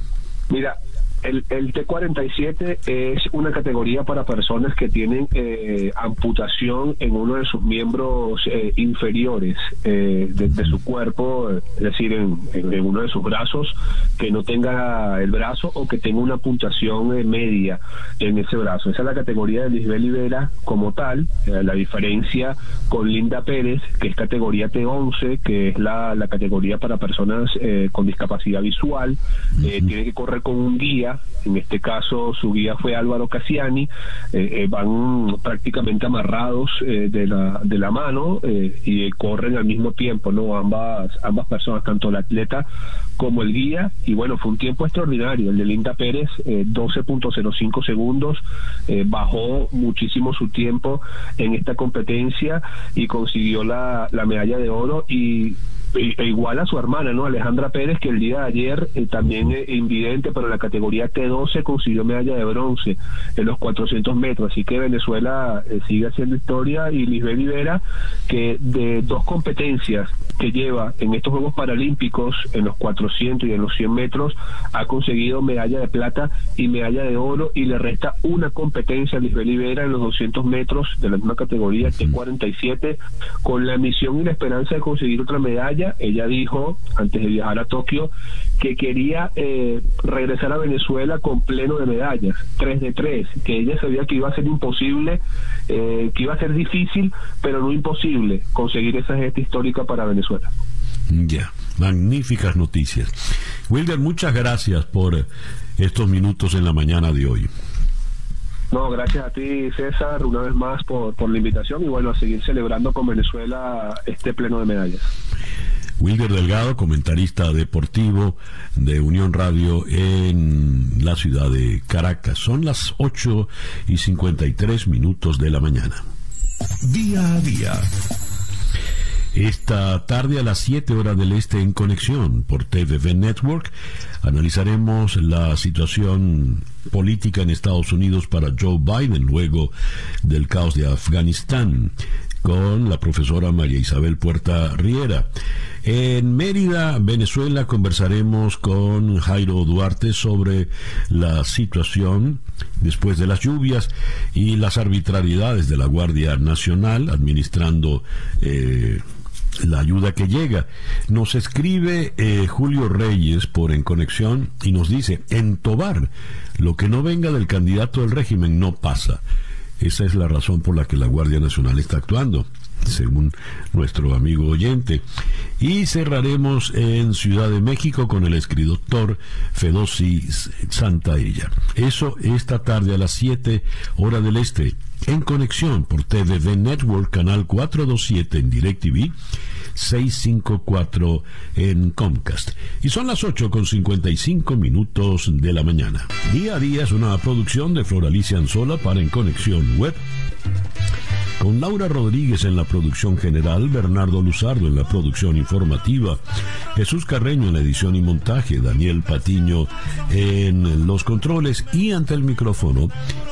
J: Mira el, el, T47 es una categoría para personas que tienen eh, amputación en uno de sus miembros eh, inferiores eh, de, su cuerpo, es decir, en, uno de sus brazos, que no tenga el brazo o que tenga una amputación media en ese brazo. Esa es la categoría de Lisbeth Libera como tal. la diferencia con Linda Pérez, que es categoría T11, que es la, la categoría para personas con discapacidad visual, tiene que correr con un guía en este caso su guía fue Álvaro Cassiani, eh, eh, van prácticamente amarrados eh, de, la, de la mano y corren al mismo tiempo, ¿no? Ambas, ambas personas, tanto el atleta como el guía, y bueno, fue un tiempo extraordinario, el de Linda Pérez, 12.05 segundos, bajó muchísimo su tiempo en esta competencia y consiguió la, la medalla de oro. Y e igual a su hermana, ¿no? Alejandra Pérez, que el día de ayer eh, también eh, invidente, pero en la categoría T12 consiguió medalla de bronce en los 400 metros. Así que Venezuela eh, sigue haciendo historia y Lisbeth Rivera, que de dos competencias que lleva en estos Juegos Paralímpicos, en los 400 y en los 100 metros, ha conseguido medalla de plata y medalla de oro y le resta una competencia a Lisbeth Rivera en los 200 metros de la misma categoría T47 con la misión y la esperanza de conseguir otra medalla Ella dijo, antes de viajar a Tokio, que quería eh, regresar a Venezuela con pleno de medallas, 3 de 3, que ella sabía que iba a ser imposible, eh, que iba a ser difícil, pero no imposible conseguir esa gesta histórica para Venezuela.
A: Ya, magníficas noticias. Wilder, muchas gracias por estos minutos en la mañana de hoy.
J: No, gracias a ti, César, una vez más por, por la invitación y bueno, a seguir celebrando con Venezuela este pleno de medallas.
A: Wilder Delgado, comentarista deportivo de Unión Radio en la ciudad de Caracas. Son las 8 y 53 minutos de la mañana.
B: Día a día.
A: Esta tarde a las 7 horas del este en conexión por TVV Network analizaremos la situación política en Estados Unidos para Joe Biden luego del caos de Afganistán con la profesora María Isabel Puerta Riera. En Mérida, Venezuela, conversaremos con Jairo Duarte sobre la situación después de las lluvias y las arbitrariedades de la Guardia Nacional administrando eh, la ayuda que llega. Nos escribe eh, Julio Reyes por En Conexión y nos dice, en Tobar, lo que no venga del candidato del régimen no pasa. Esa es la razón por la que la Guardia Nacional está actuando, según nuestro amigo oyente. Y cerraremos en Ciudad de México con el escritor Fedosi Santaella. Eso esta tarde a las 7 hora del este en conexión por TVV Network, canal 427 en DirecTV, 654 en Comcast. Y son las 8 con 55 minutos de la mañana. Día a día es una producción de Floralicia Anzola para En Conexión Web. Con Laura Rodríguez en la producción general, Bernardo Luzardo en la producción informativa, Jesús Carreño en la edición y montaje, Daniel Patiño en los controles y ante el micrófono,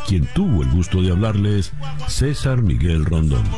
A: quien tuvo el gusto de hablarles, César Miguel Rondón.